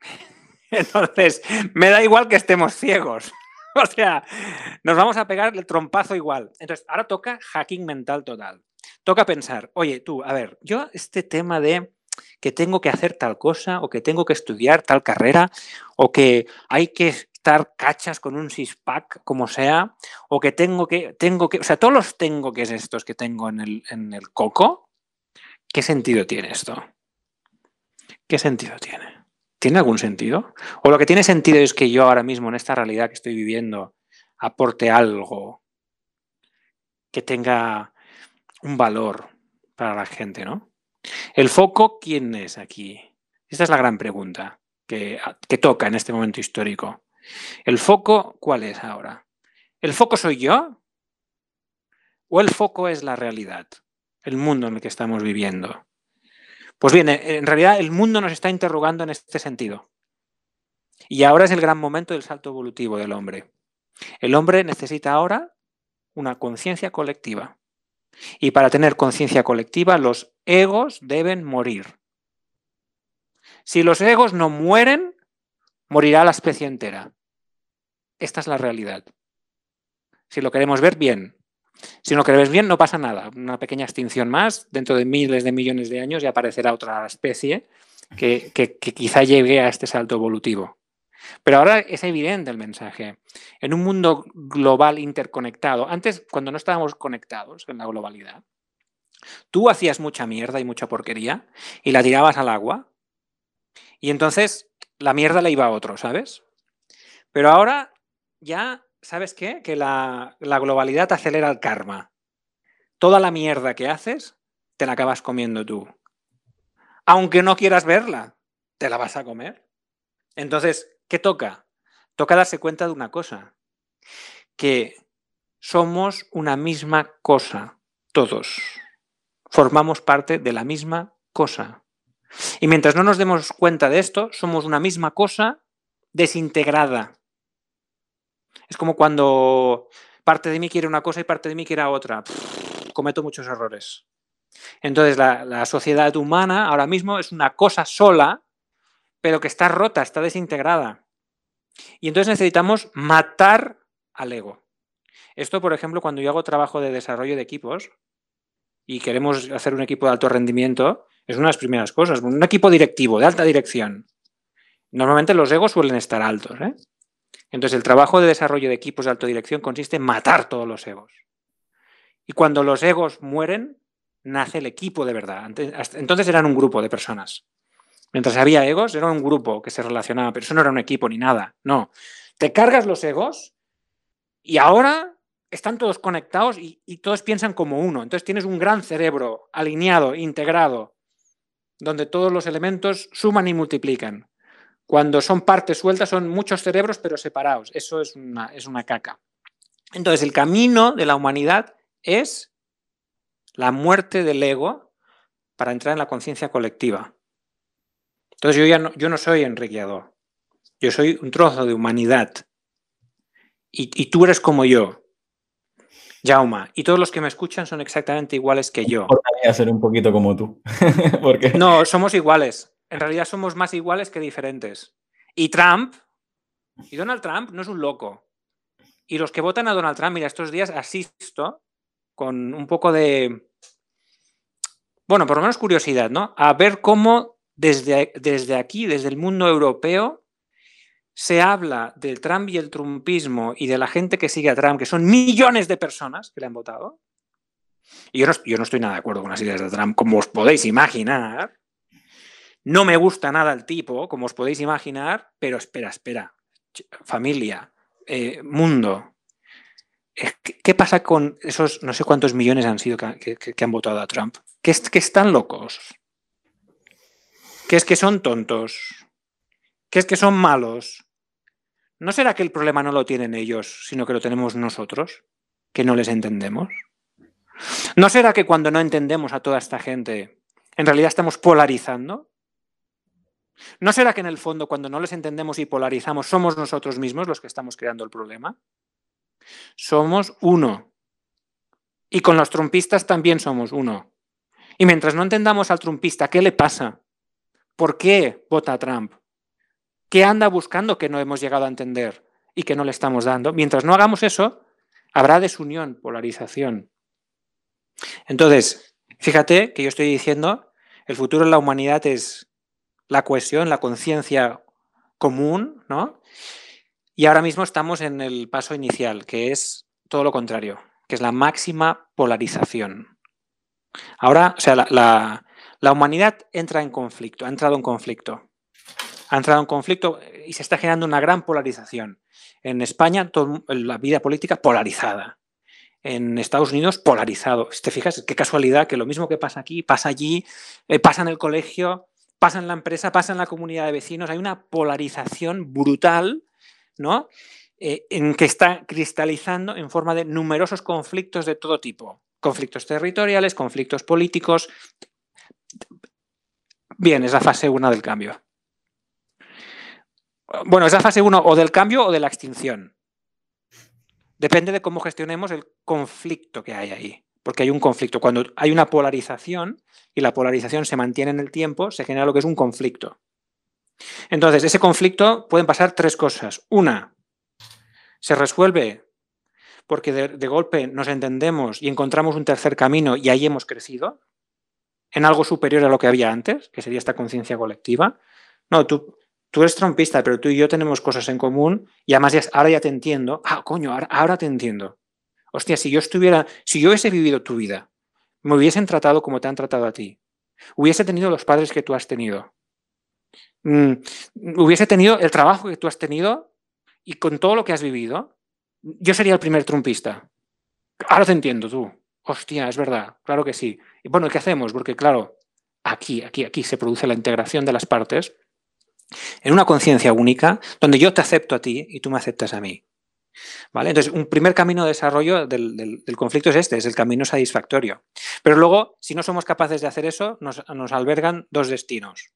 Entonces, me da igual que estemos ciegos. o sea, nos vamos a pegar el trompazo igual. Entonces, ahora toca hacking mental total. Toca pensar, oye, tú, a ver, yo este tema de que tengo que hacer tal cosa o que tengo que estudiar tal carrera o que hay que estar cachas con un six-pack como sea o que tengo que, tengo que, o sea, todos los tengo que es estos que tengo en el, en el coco, ¿qué sentido tiene esto? ¿Qué sentido tiene? ¿Tiene algún sentido? ¿O lo que tiene sentido es que yo ahora mismo en esta realidad que estoy viviendo aporte algo que tenga un valor para la gente, ¿no? ¿El foco quién es aquí? Esta es la gran pregunta que, toca en este momento histórico. ¿El foco cuál es ahora? ¿El foco soy yo? ¿O el foco es la realidad? El mundo en el que estamos viviendo. Pues bien, en realidad el mundo nos está interrogando en este sentido. Y ahora es el gran momento del salto evolutivo del hombre. El hombre necesita ahora una conciencia colectiva. Y para tener conciencia colectiva, los egos deben morir. Si los egos no mueren, morirá la especie entera. Esta es la realidad. Si lo queremos ver, bien. Si no lo queremos bien, no pasa nada. Una pequeña extinción más, dentro de miles de millones de años ya aparecerá otra especie que quizá llegue a este salto evolutivo. Pero ahora es evidente el mensaje. En un mundo global interconectado, antes cuando no estábamos conectados en la globalidad, tú hacías mucha mierda y mucha porquería y la tirabas al agua y entonces la mierda le iba a otro, ¿sabes? Pero ahora ya, ¿sabes qué? Que la, la globalidad acelera el karma. Toda la mierda que haces, te la acabas comiendo tú. Aunque no quieras verla, te la vas a comer. Entonces, ¿Qué toca? Toca darse cuenta de una cosa, que somos una misma cosa, todos. Formamos parte de la misma cosa. Y mientras no nos demos cuenta de esto, somos una misma cosa desintegrada. Es como cuando parte de mí quiere una cosa y parte de mí quiere otra. cometo muchos errores. Entonces, la, la, sociedad humana ahora mismo es una cosa sola, pero que está rota, está desintegrada. Y entonces necesitamos matar al ego. Esto, por ejemplo, cuando yo hago trabajo de desarrollo de equipos y queremos hacer un equipo de alto rendimiento, es una de las primeras cosas. Un equipo directivo, de alta dirección. Normalmente los egos suelen estar altos. ¿eh? Entonces, el trabajo de desarrollo de equipos de alta dirección consiste en matar todos los egos. Y cuando los egos mueren, nace el equipo de verdad. Entonces eran un grupo de personas. Mientras había egos, era un grupo que se relacionaba, pero eso no era un equipo ni nada. No. Te cargas los egos y ahora están todos conectados y, todos piensan como uno. Entonces tienes un gran cerebro alineado, integrado, donde todos los elementos suman y multiplican. Cuando son partes sueltas son muchos cerebros pero separados. Eso es una, es una caca. Entonces el camino de la humanidad es la muerte del ego para entrar en la conciencia colectiva. Entonces yo ya no, yo no soy enriqueador. Yo soy un trozo de humanidad. Y, y tú eres como yo. Jauma, y todos los que me escuchan son exactamente iguales que yo. Podría ser un poquito como tú. Porque... No, somos iguales. En realidad somos más iguales que diferentes. Y Trump, y Donald Trump no es un loco. Y los que votan a Donald Trump, mira, estos días asisto con un poco de, bueno, por lo menos curiosidad, ¿no? A ver cómo desde, desde aquí, desde el mundo europeo, se habla del Trump y el trumpismo y de la gente que sigue a Trump, que son millones de personas que le han votado. Y yo no, yo no estoy nada de acuerdo con las ideas de Trump, como os podéis imaginar. No me gusta nada el tipo, como os podéis imaginar, pero espera, espera. Familia, eh, mundo. ¿Qué pasa con esos no sé cuántos millones han sido que, que, han votado a Trump? ¿Que, que están locos? ¿Que es que son tontos? ¿Que es que son malos? ¿No será que el problema no lo tienen ellos, sino que lo tenemos nosotros? ¿Que no les entendemos? ¿No será que cuando no entendemos a toda esta gente, en realidad estamos polarizando? ¿No será que en el fondo cuando no les entendemos y polarizamos somos nosotros mismos los que estamos creando el problema? Somos uno. Y con los trumpistas también somos uno. Y mientras no entendamos al trumpista qué le pasa, por qué vota Trump, ¿Qué anda buscando que no hemos llegado a entender y que no le estamos dando? Mientras no hagamos eso, habrá desunión, polarización. Entonces, fíjate que yo estoy diciendo, el futuro de la humanidad es la cohesión, la conciencia común, ¿no? Y ahora mismo estamos en el paso inicial, que es todo lo contrario, que es la máxima polarización. Ahora, o sea, la, la humanidad entra en conflicto, ha entrado en conflicto ha entrado en conflicto y se está generando una gran polarización. En España, la vida política polarizada. En Estados Unidos, polarizado. ¿Te fijas? Qué casualidad que lo mismo que pasa aquí, pasa allí, eh, pasa en el colegio, pasa en la empresa, pasa en la comunidad de vecinos. Hay una polarización brutal, ¿no? Eh, en que está cristalizando en forma de numerosos conflictos de todo tipo. Conflictos territoriales, conflictos políticos. Bien, es la fase 1 del cambio. Bueno, es la fase 1 o del cambio o de la extinción. Depende de cómo gestionemos el conflicto que hay ahí. Porque hay un conflicto. Cuando hay una polarización y la polarización se mantiene en el tiempo, se genera lo que es un conflicto. Entonces, ese conflicto pueden pasar tres cosas. Una, se resuelve porque de, de, golpe nos entendemos y encontramos un tercer camino y ahí hemos crecido en algo superior a lo que había antes, que sería esta conciencia colectiva. No, tú tú eres trompista, pero tú y yo tenemos cosas en común y además ahora ya te entiendo. Ah, coño, ahora, te entiendo. Hostia, si yo estuviera, si yo hubiese vivido tu vida, me hubiesen tratado como te han tratado a ti, hubiese tenido los padres que tú has tenido, mm, hubiese tenido el trabajo que tú has tenido y con todo lo que has vivido, yo sería el primer trumpista. Ahora te entiendo tú. Hostia, es verdad, claro que sí. Y bueno, ¿qué hacemos? Porque claro, aquí, aquí, aquí se produce la integración de las partes en una conciencia única donde yo te acepto a ti y tú me aceptas a mí. ¿Vale? Entonces, un primer camino de desarrollo del, conflicto es este, es el camino satisfactorio. Pero luego, si no somos capaces de hacer eso, nos, nos albergan dos destinos.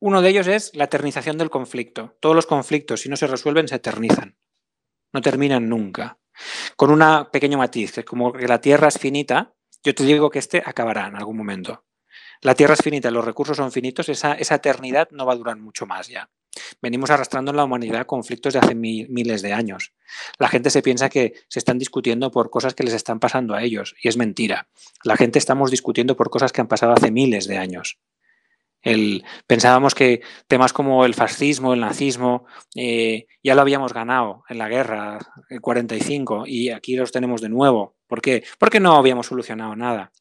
Uno de ellos es la eternización del conflicto. Todos los conflictos, si no se resuelven, se eternizan. no terminan nunca. Con un pequeño matiz, que como que la Tierra es finita, yo te digo que este acabará en algún momento. La Tierra es finita, los recursos son finitos, esa, esa eternidad no va a durar mucho más ya. Venimos arrastrando en la humanidad conflictos de hace miles de años. La gente se piensa que se están discutiendo por cosas que les están pasando a ellos, y es mentira. La gente estamos discutiendo por cosas que han pasado hace miles de años. El, pensábamos que temas como el fascismo, el nazismo, eh, ya lo habíamos ganado en la guerra, el 45, y aquí los tenemos de nuevo. ¿Por qué? Porque no habíamos solucionado nada.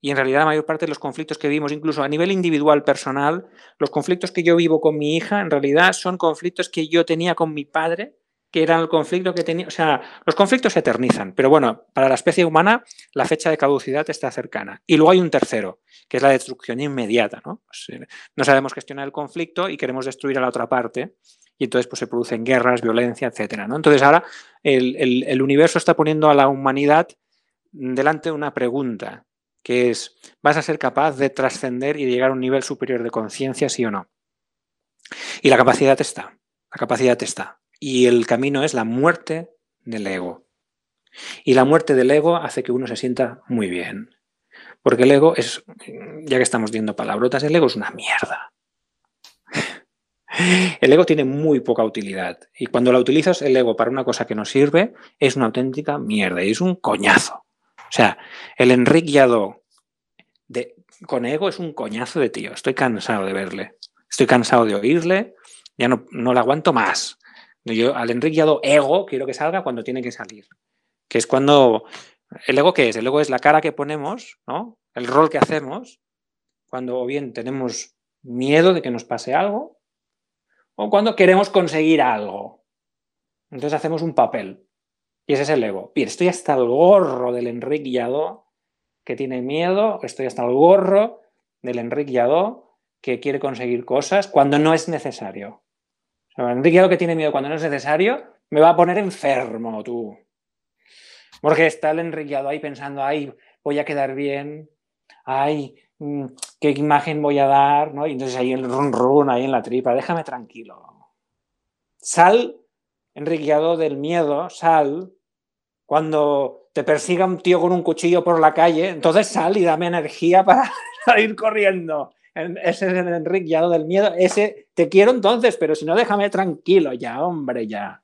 Y en realidad la mayor parte de los conflictos que vivimos, incluso a nivel individual, personal, los conflictos que yo vivo con mi hija, en realidad son conflictos que yo tenía con mi padre, que eran el conflicto que tenía. O sea, los conflictos se eternizan, pero bueno, para la especie humana la fecha de caducidad está cercana. Y luego hay un tercero, que es la destrucción inmediata. ¿no? Pues, eh, no sabemos gestionar el conflicto y queremos destruir a la otra parte. Y entonces pues, se producen guerras, violencia, etc. ¿no? Entonces ahora el, el universo está poniendo a la humanidad delante de una pregunta que es, ¿vas a ser capaz de trascender y de llegar a un nivel superior de conciencia, sí o no? Y la capacidad está, la capacidad está. Y el camino es la muerte del ego. Y la muerte del ego hace que uno se sienta muy bien. Porque el ego es, ya que estamos viendo palabrotas, el ego es una mierda. El ego tiene muy poca utilidad. Y cuando la utilizas el ego para una cosa que no sirve, es una auténtica mierda y es un coñazo. O sea, el Enrique de, con ego es un coñazo de tío. Estoy cansado de verle. Estoy cansado de oírle. Ya no, no aguanto más. Yo al Enrique ego quiero que salga cuando tiene que salir. Que es cuando... ¿El ego qué es? El ego es la cara que ponemos, ¿no? El rol que hacemos cuando o bien tenemos miedo de que nos pase algo o cuando queremos conseguir algo. Entonces hacemos un papel. Y ese es el ego. Estoy hasta el gorro del Enrique Yadó que tiene miedo, estoy hasta el gorro del Enrique Yadó que quiere conseguir cosas cuando no es necesario. Yadó que tiene miedo cuando no es necesario me va a poner enfermo, tú. Porque está el Enrique Yadó ahí pensando, ay, voy a quedar bien, ay, mm, qué imagen voy a dar, ¿no? Y entonces ahí el run run ahí en la tripa, déjame tranquilo. Sal, Enrique Yadó del miedo, sal cuando te persiga un tío con un cuchillo por la calle, entonces sal y dame energía para salir corriendo. Ese es el Enrique del miedo. Ese te quiero entonces, pero si no, déjame tranquilo ya, hombre, ya.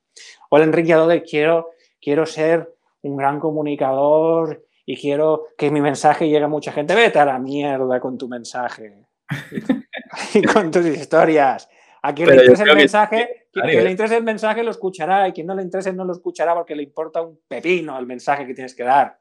O el Enrique de quiero, quiero ser un gran comunicador y quiero que mi mensaje llegue a mucha gente. Vete a la mierda con tu mensaje y con tus historias. A quien le interese el mensaje, quien, le interese el mensaje lo escuchará y quien no le interese no lo escuchará porque le importa un pepino el mensaje que tienes que dar.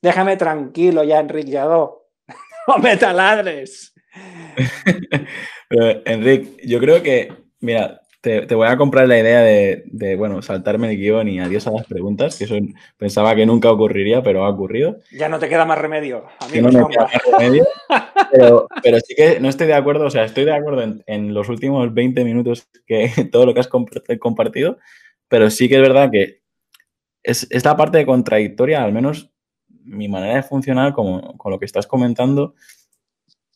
Déjame tranquilo ya, Enrique Yadó. no me taladres. Enrique, yo creo que, mira, te, voy a comprar la idea de, bueno, saltarme el guion y adiós a las preguntas, que eso pensaba que nunca ocurriría, pero ha ocurrido. Ya no te queda más remedio. A mí no me queda más remedio. Pero, sí que no estoy de acuerdo, o sea, estoy de acuerdo en, los últimos 20 minutos que todo lo que has compartido, pero sí que es verdad que es esta parte contradictoria, al menos mi manera de funcionar, como, con lo que estás comentando,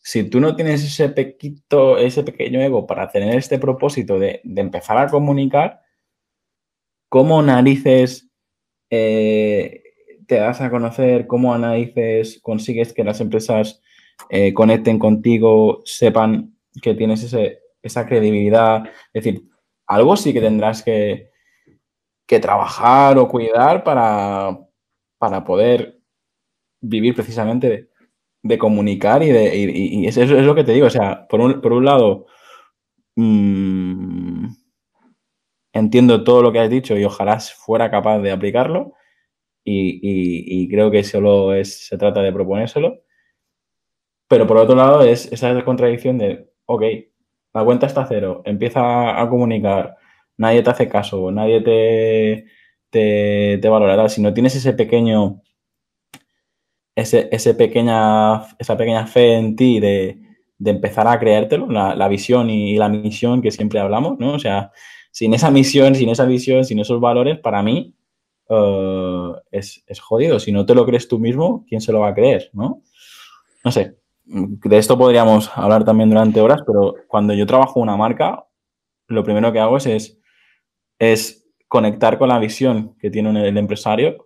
si tú no tienes ese pequito, ese pequeño ego para tener este propósito de, empezar a comunicar, ¿cómo narices eh, te das a conocer? ¿Cómo narices consigues que las empresas eh, conecten contigo, sepan que tienes esa credibilidad? Es decir, algo sí que tendrás que, trabajar o cuidar para, para poder vivir precisamente de comunicar y de. Y, eso, es lo que te digo. O sea, por un, por un lado, mm, entiendo todo lo que has dicho y ojalá fuera capaz de aplicarlo. Y, creo que solo es, se trata de proponérselo. Pero por otro lado, es esa contradicción de, ok, la cuenta está cero, empieza a comunicar, nadie te hace caso, nadie te, te valorará. Si no tienes ese pequeño ese, pequeña, esa pequeña fe en ti de, empezar a creértelo, la, visión y, la misión que siempre hablamos, ¿no? O sea, sin esa misión, sin esa visión, sin esos valores, para mí eh, es, jodido. Si no te lo crees tú mismo, ¿quién se lo va a creer, no? No sé, de esto podríamos hablar también durante horas, pero cuando yo trabajo una marca, lo primero que hago es, es, conectar con la visión que tiene el empresario,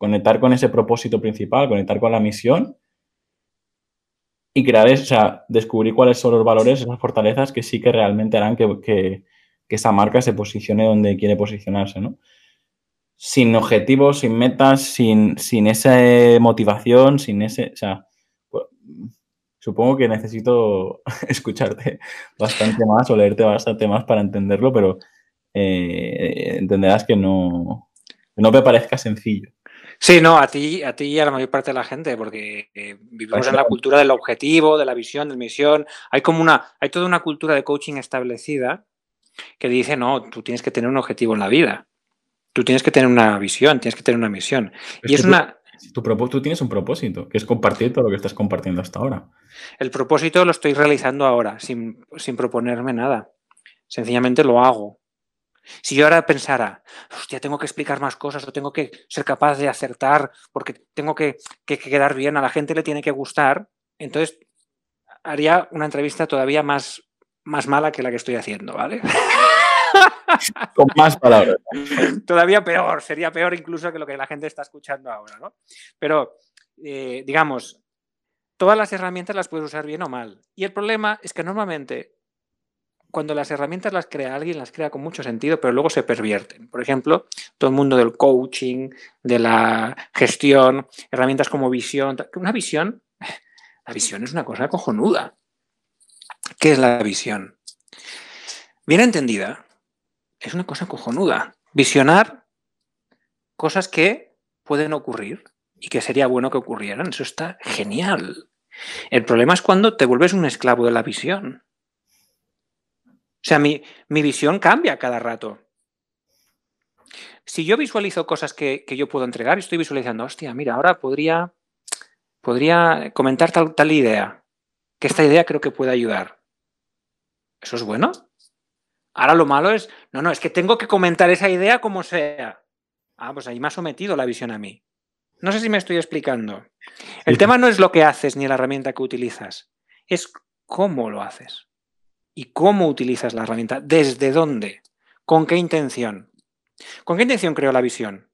conectar con ese propósito principal, conectar con la misión y crear, o sea, descubrir cuáles son los valores, esas fortalezas que sí que realmente harán que, que, esa marca se posicione donde quiere posicionarse, ¿no? Sin objetivos, sin metas, sin, sin esa motivación, sin ese, o sea, pues, supongo que necesito escucharte bastante más o leerte bastante más para entenderlo, pero eh, entenderás que no, no me parezca sencillo. Sí, no, a ti, a ti y a la mayor parte de la gente, porque eh, vivimos en la cultura del objetivo, de la visión, de la misión. Hay como una, hay toda una cultura de coaching establecida que dice, no, tú tienes que tener un objetivo en la vida. Tú tienes que tener una visión, tienes que tener una misión. y es una. Tu, tú tienes un propósito, que es compartir todo lo que estás compartiendo hasta ahora. El propósito lo estoy realizando ahora, sin, sin proponerme nada. Sencillamente lo hago. Si yo ahora pensara, hostia, tengo que explicar más cosas o tengo que ser capaz de acertar porque tengo que, quedar bien, a la gente le tiene que gustar, entonces haría una entrevista todavía más, más mala que la que estoy haciendo, ¿vale? Con más palabras. Todavía peor, sería peor incluso que lo que la gente está escuchando ahora, ¿no? Pero, eh, digamos, todas las herramientas las puedes usar bien o mal. Y el problema es que normalmente cuando las herramientas las crea alguien, las crea con mucho sentido, pero luego se pervierten. Por ejemplo, todo el mundo del coaching, de la gestión, herramientas como visión. Una visión, la visión es una cosa cojonuda. ¿Qué es la visión? Bien entendida, es una cosa cojonuda. Visionar cosas que pueden ocurrir y que sería bueno que ocurrieran. Eso está genial. El problema es cuando te vuelves un esclavo de la visión. O sea, mi, visión cambia cada rato. Si yo visualizo cosas que, yo puedo entregar, estoy visualizando, hostia, mira, ahora podría, podría comentar tal, tal idea, que esta idea creo que puede ayudar. ¿Eso es bueno? Ahora lo malo es, no, no, es que tengo que comentar esa idea como sea. Ah, pues ahí me ha sometido la visión a mí. No sé si me estoy explicando. El tema no es lo que haces ni la herramienta que utilizas, es cómo lo haces y cómo utilizas la herramienta, desde dónde, con qué intención. ¿Con qué intención creo la visión?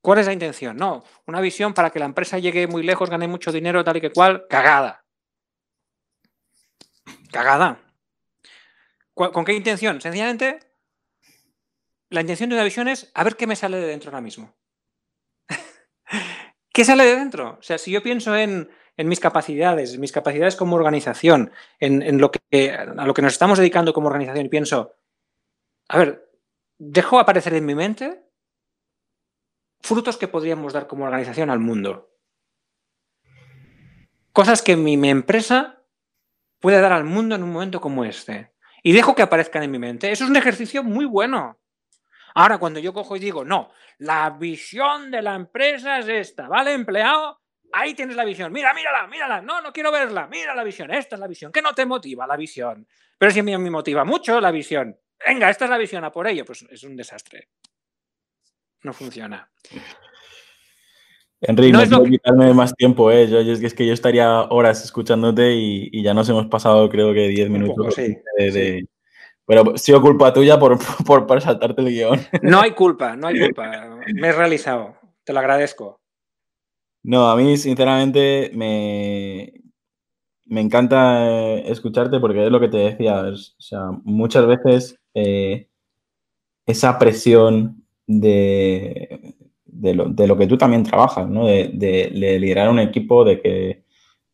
¿Cuál es la intención? No, una visión para que la empresa llegue muy lejos, gane mucho dinero, tal y que cual, cagada. Cagada. ¿Con qué intención? Sencillamente, la intención de una visión es a ver qué me sale de dentro ahora mismo. ¿Qué sale de dentro? O sea, si yo pienso en mis capacidades, mis capacidades como organización, en, lo que, a lo que nos estamos dedicando como organización y pienso, a ver, dejo aparecer en mi mente frutos que podríamos dar como organización al mundo. Cosas que mi, mi empresa puede dar al mundo en un momento como este. Y dejo que aparezcan en mi mente. Eso es un ejercicio muy bueno. Ahora, cuando yo cojo y digo, no, la visión de la empresa es esta, ¿vale, empleado? Ahí tienes la visión. Mira, mírala, mírala. No, no quiero verla. Mira la visión. Esta es la visión. ¿Qué no te motiva la visión? Pero si a mí me motiva mucho la visión. Venga, esta es la visión a por ello. Pues es un desastre. No funciona. Enrique, no, quiero quitarme más tiempo, ¿eh? Yo, es, que, yo estaría horas escuchándote y, ya nos hemos pasado, creo que 10 minutos. Pero ha sido culpa tuya por, por, por saltarte el guion. No hay culpa, no hay culpa. Me he realizado. Te lo agradezco. No, a mí sinceramente me, me encanta escucharte porque es lo que te decía. o sea, muchas veces eh, esa presión de, de, lo, que tú también trabajas, ¿no? De, de, liderar un equipo, de que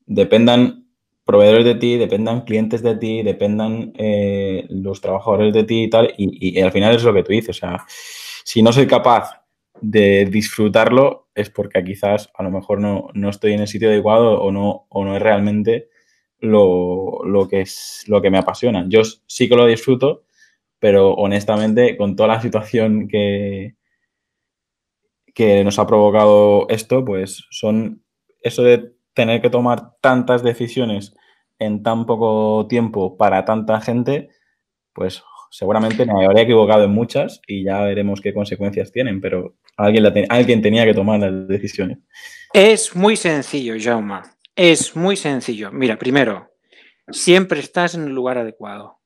dependan proveedores de ti, dependan clientes de ti, dependan eh, los trabajadores de ti y tal. Y, y, al final es lo que tú dices. O sea, si no soy capaz de disfrutarlo es porque quizás a lo mejor no, estoy en el sitio adecuado o no, o no es realmente lo, que es lo que me apasiona. Yo sí que lo disfruto, pero honestamente con toda la situación que, que nos ha provocado esto, pues son eso de tener que tomar tantas decisiones en tan poco tiempo para tanta gente, pues seguramente me habría equivocado en muchas y ya veremos qué consecuencias tienen, pero alguien, alguien tenía que tomar las decisiones. Es muy sencillo, Jaume. Es muy sencillo. Mira, primero, siempre estás en el lugar adecuado.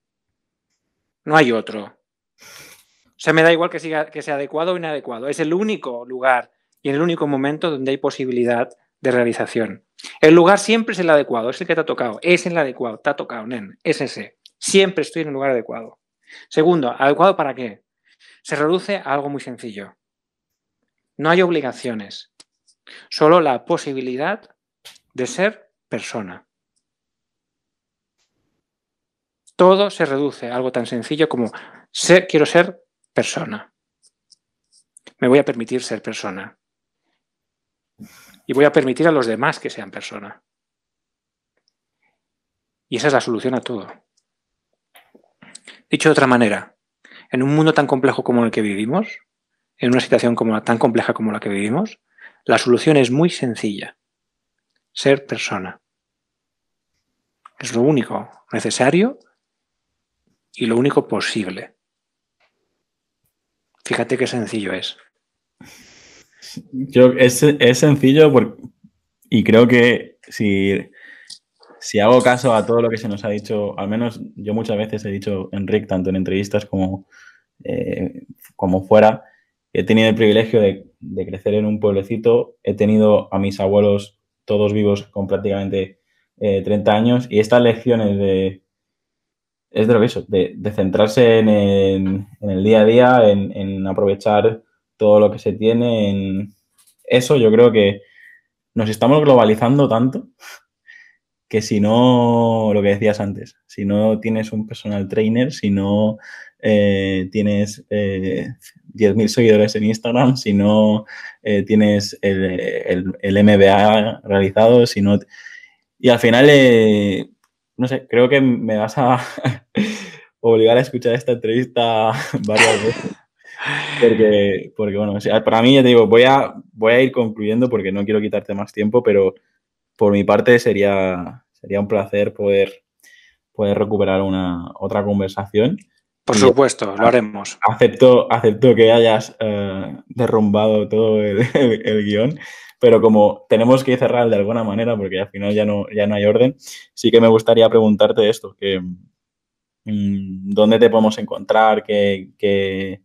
No hay otro. O sea, me da igual que, siga, que sea adecuado o inadecuado. Es el único lugar y el único momento donde hay posibilidad de realización. El lugar siempre es el adecuado, es el que te ha tocado, es el adecuado, te ha tocado, nen, es ese. Siempre estoy en el lugar adecuado. Segundo, ¿adecuado para qué? Se reduce a algo muy sencillo. No hay obligaciones, solo la posibilidad de ser persona. Todo se reduce a algo tan sencillo como quiero ser persona. Me voy a permitir ser persona. Y voy a permitir a los demás que sean persona. Y esa es la solución a todo. Dicho de otra manera, en un mundo tan complejo como el que vivimos, en una situación como, tan compleja como la que vivimos, la solución es muy sencilla. Ser persona. Es lo único necesario y lo único posible. Fíjate qué sencillo es. Yo, es, sencillo y creo que si, si hago caso a todo lo que se nos ha dicho, al menos yo muchas veces he dicho, Enrique, tanto en entrevistas como, eh, como fuera, he tenido el privilegio de, crecer en un pueblecito, he tenido a mis abuelos todos vivos con prácticamente 30 eh, años y estas lecciones de, es de lo que eso, de, centrarse en, el día a día, en, aprovechar todo lo que se tiene, en eso yo creo que nos estamos globalizando tanto que si no, lo que decías antes, si no tienes un personal trainer, si no eh, tienes eh, 10.000 seguidores en Instagram, si no eh, tienes el, el, MBA realizado, si no... Y al final eh, no sé, creo que me vas a obligar a escuchar esta entrevista varias veces. Porque, porque bueno, para mí, ya te digo, voy a, voy a ir concluyendo porque no quiero quitarte más tiempo, pero por mi parte sería, sería un placer poder, poder recuperar una otra conversación. Por supuesto, lo haremos. Acepto, acepto que hayas eh, derrumbado todo el, el guion pero como tenemos que cerrar de alguna manera, porque al final ya no, ya no hay orden, sí que me gustaría preguntarte esto, que mm, ¿dónde te podemos encontrar? ¿Qué, qué,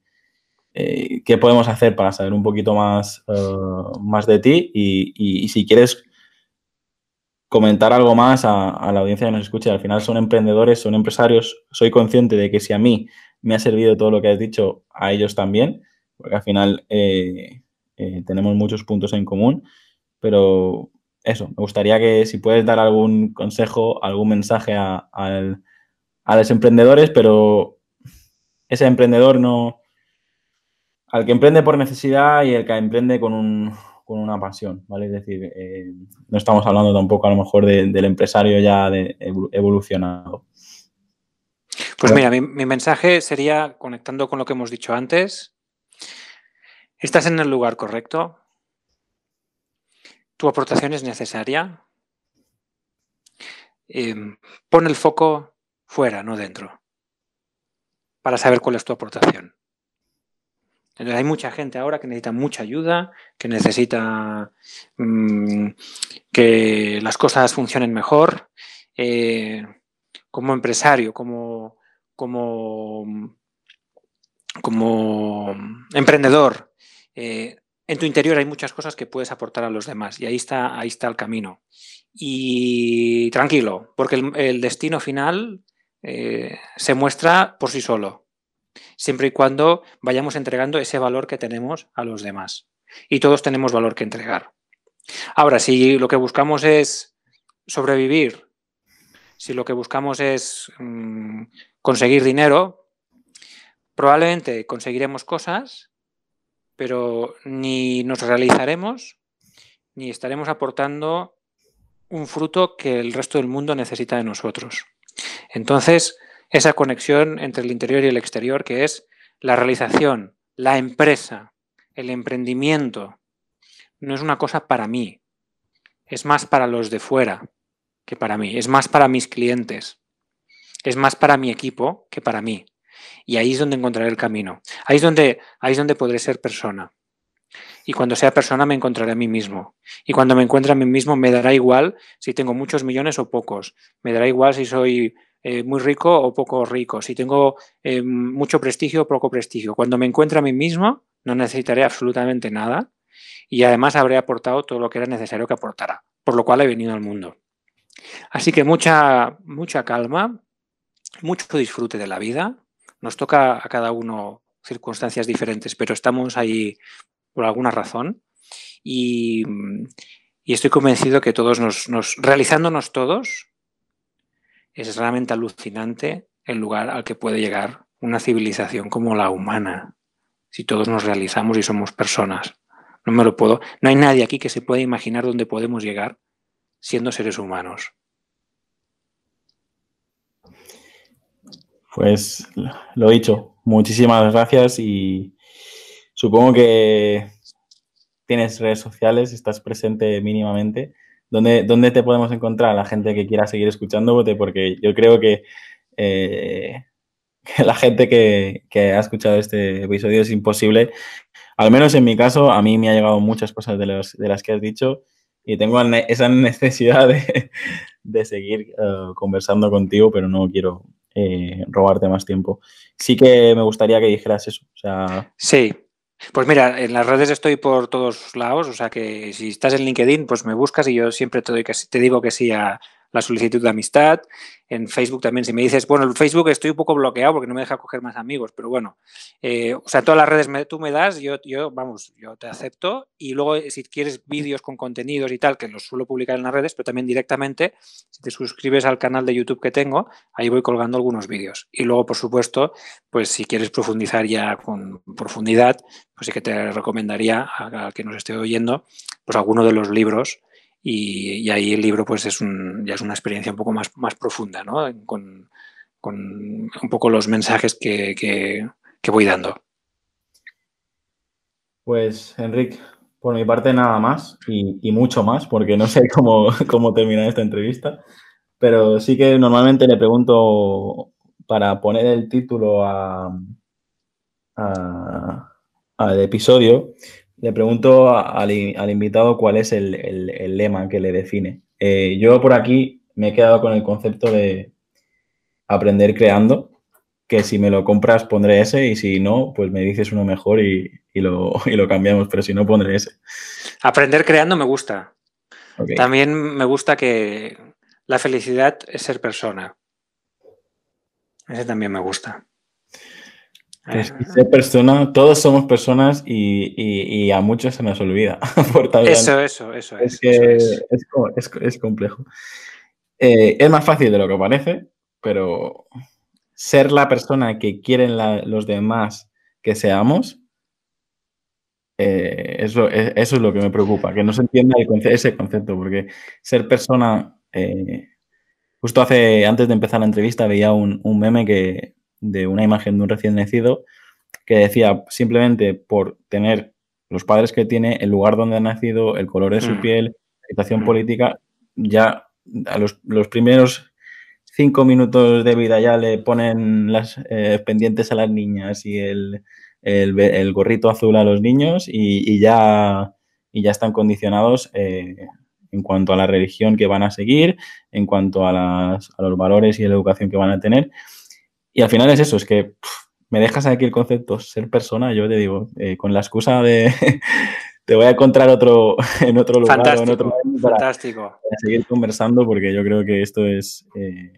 eh, qué podemos hacer para saber un poquito más, uh, más de ti? Y, y, si quieres comentar algo más a, la audiencia que nos escuche, al final son emprendedores, son empresarios, soy consciente de que si a mí me ha servido todo lo que has dicho, a ellos también, porque al final... Eh, eh, tenemos muchos puntos en común, pero eso, me gustaría que si puedes dar algún consejo, algún mensaje a, los emprendedores, pero ese emprendedor no, al que emprende por necesidad y el que emprende con, una pasión, ¿vale? Es decir, eh, no estamos hablando tampoco a lo mejor del empresario ya de, evolucionado. Pues mira, mi, mensaje sería, conectando con lo que hemos dicho antes, ¿Estás en el lugar correcto? ¿Tu aportación es necesaria? Em, pon el foco fuera, no dentro, para saber cuál es tu aportación. Hay mucha gente ahora que necesita mucha ayuda, que necesita mm, que las cosas funcionen mejor. Eh, como empresario, como, como, como emprendedor, eh, en tu interior hay muchas cosas que puedes aportar a los demás y ahí está, ahí está el camino. Y tranquilo, porque el, destino final eh, se muestra por sí solo, siempre y cuando vayamos entregando ese valor que tenemos a los demás. Y todos tenemos valor que entregar. Ahora, si lo que buscamos es sobrevivir, si lo que buscamos es mm, conseguir dinero, probablemente conseguiremos cosas pero ni nos realizaremos ni estaremos aportando un fruto que el resto del mundo necesita de nosotros. Entonces, esa conexión entre el interior y el exterior, que es la realización, la empresa, el emprendimiento, no es una cosa para mí, es más para los de fuera que para mí, es más para mis clientes, es más para mi equipo que para mí. Y ahí es donde encontraré el camino. Ahí es donde, ahí es donde podré ser persona. Y cuando sea persona me encontraré a mí mismo. Y cuando me encuentre a mí mismo me dará igual si tengo muchos millones o pocos. Me dará igual si soy eh, muy rico o poco rico, si tengo eh, mucho prestigio o poco prestigio. Cuando me encuentro a mí mismo, no necesitaré absolutamente nada y además habré aportado todo lo que era necesario que aportara, por lo cual he venido al mundo. Así que mucha, mucha calma, mucho disfrute de la vida. Nos toca a cada uno circunstancias diferentes, pero estamos ahí por alguna razón y, estoy convencido que todos nos, realizándonos todos, es realmente alucinante el lugar al que puede llegar una civilización como la humana, si todos nos realizamos y somos personas. No me lo puedo. No hay nadie aquí que se pueda imaginar dónde podemos llegar siendo seres humanos. Pues lo dicho, muchísimas gracias y supongo que tienes redes sociales, estás presente mínimamente. ¿Dónde, ¿Dónde, te podemos encontrar la gente que quiera seguir escuchándote? Porque yo creo que, eh, la gente que, ha escuchado este episodio es imposible. Al menos en mi caso, a mí me ha llegado muchas cosas de, de las que has dicho y tengo esa necesidad de, seguir eh, conversando contigo, pero no quiero eh, robarte más tiempo. Sí que me gustaría que dijeras eso. O sea... Sí, pues mira, en las redes estoy por todos lados, o sea que si estás en LinkedIn, pues me buscas y yo siempre te, doy que, te digo que sí a la solicitud de amistad en Facebook también, si me dices, bueno, el Facebook estoy un poco bloqueado porque no me deja coger más amigos, pero bueno, eh, o sea, todas las redes me, tú me das, yo, yo, vamos, yo te acepto y luego eh, si quieres vídeos con contenidos y tal, que los suelo publicar en las redes, pero también directamente, si te suscribes al canal de YouTube que tengo, ahí voy colgando algunos vídeos. Y luego, por supuesto, pues si quieres profundizar ya con profundidad, pues sí que te recomendaría al que nos esté oyendo, pues alguno de los libros y, ahí el libro pues es ya es una experiencia un poco más, más profunda, ¿no? Con, con un poco los mensajes que, que, voy dando. Pues, Enrique, por mi parte nada más y, mucho más, porque no sé cómo, cómo, terminar esta entrevista, pero sí que normalmente le pregunto para poner el título a, al episodio, le pregunto al, invitado cuál es el, lema que le define. Eh, yo por aquí me he quedado con el concepto de aprender creando, que si me lo compras pondré ese y si no, pues me dices uno mejor y, lo, lo, cambiamos, pero si no pondré ese. Aprender creando me gusta. También me gusta que la felicidad es ser persona. Ese también me gusta. Es ser persona, todos somos personas y, a muchos se nos olvida. eso, eso, eso es. Es, complejo. Eh, es más fácil de lo que parece, pero ser la persona que quieren los demás que seamos, eh, eso, es lo que me preocupa, que no se entienda ese concepto, porque ser persona, eh, justo hace, antes de empezar la entrevista, veía un meme que de una imagen de un recién nacido que decía simplemente por tener los padres que tiene, el lugar donde ha nacido, el color de su mm. piel, la situación mm. política, ya a los, primeros cinco minutos de vida ya le ponen las eh, pendientes a las niñas y el, gorrito azul a los niños y, ya, y ya están condicionados eh, en cuanto a la religión que van a seguir, en cuanto a, las, a los valores y la educación que van a tener. Y al final es eso, es que me dejas aquí el concepto ser persona, yo te digo, eh, con la excusa de te voy a encontrar otro en otro lugar fantástico, en otro para, fantástico. seguir conversando porque yo creo que esto es eh,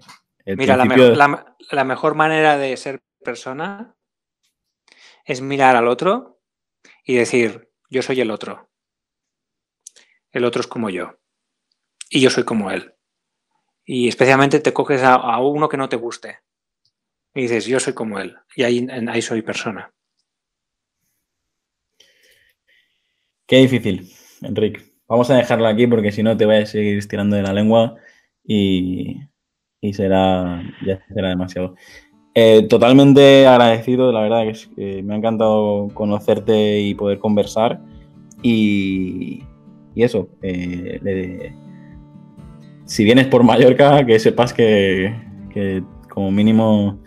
el Mira, la, la mejor manera de ser persona es mirar al otro y decir, yo soy el otro. El otro es como yo. Y yo soy como él. Y especialmente te coges a uno que no te guste y dices, yo soy como él, y ahí, soy persona. Qué difícil, Enrique. Vamos a dejarlo aquí porque si no te voy a seguir estirando de la lengua y, será, ya será demasiado. Eh, totalmente agradecido, la verdad que, me ha encantado conocerte y poder conversar. Y, eso, eh, si vienes por Mallorca, que sepas que como mínimo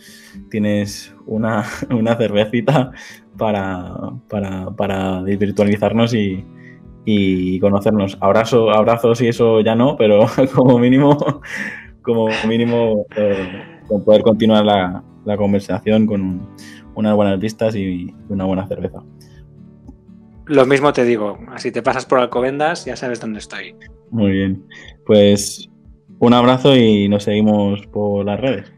tienes una, cervecita para, para, desvirtualizarnos y, conocernos. abrazos y eso ya no, pero como mínimo, como mínimo eh, poder continuar la, conversación con unas buenas vistas y una buena cerveza. Lo mismo te digo, así te pasas por Alcobendas, ya sabes dónde estoy. Muy bien. Pues un abrazo y nos seguimos por las redes.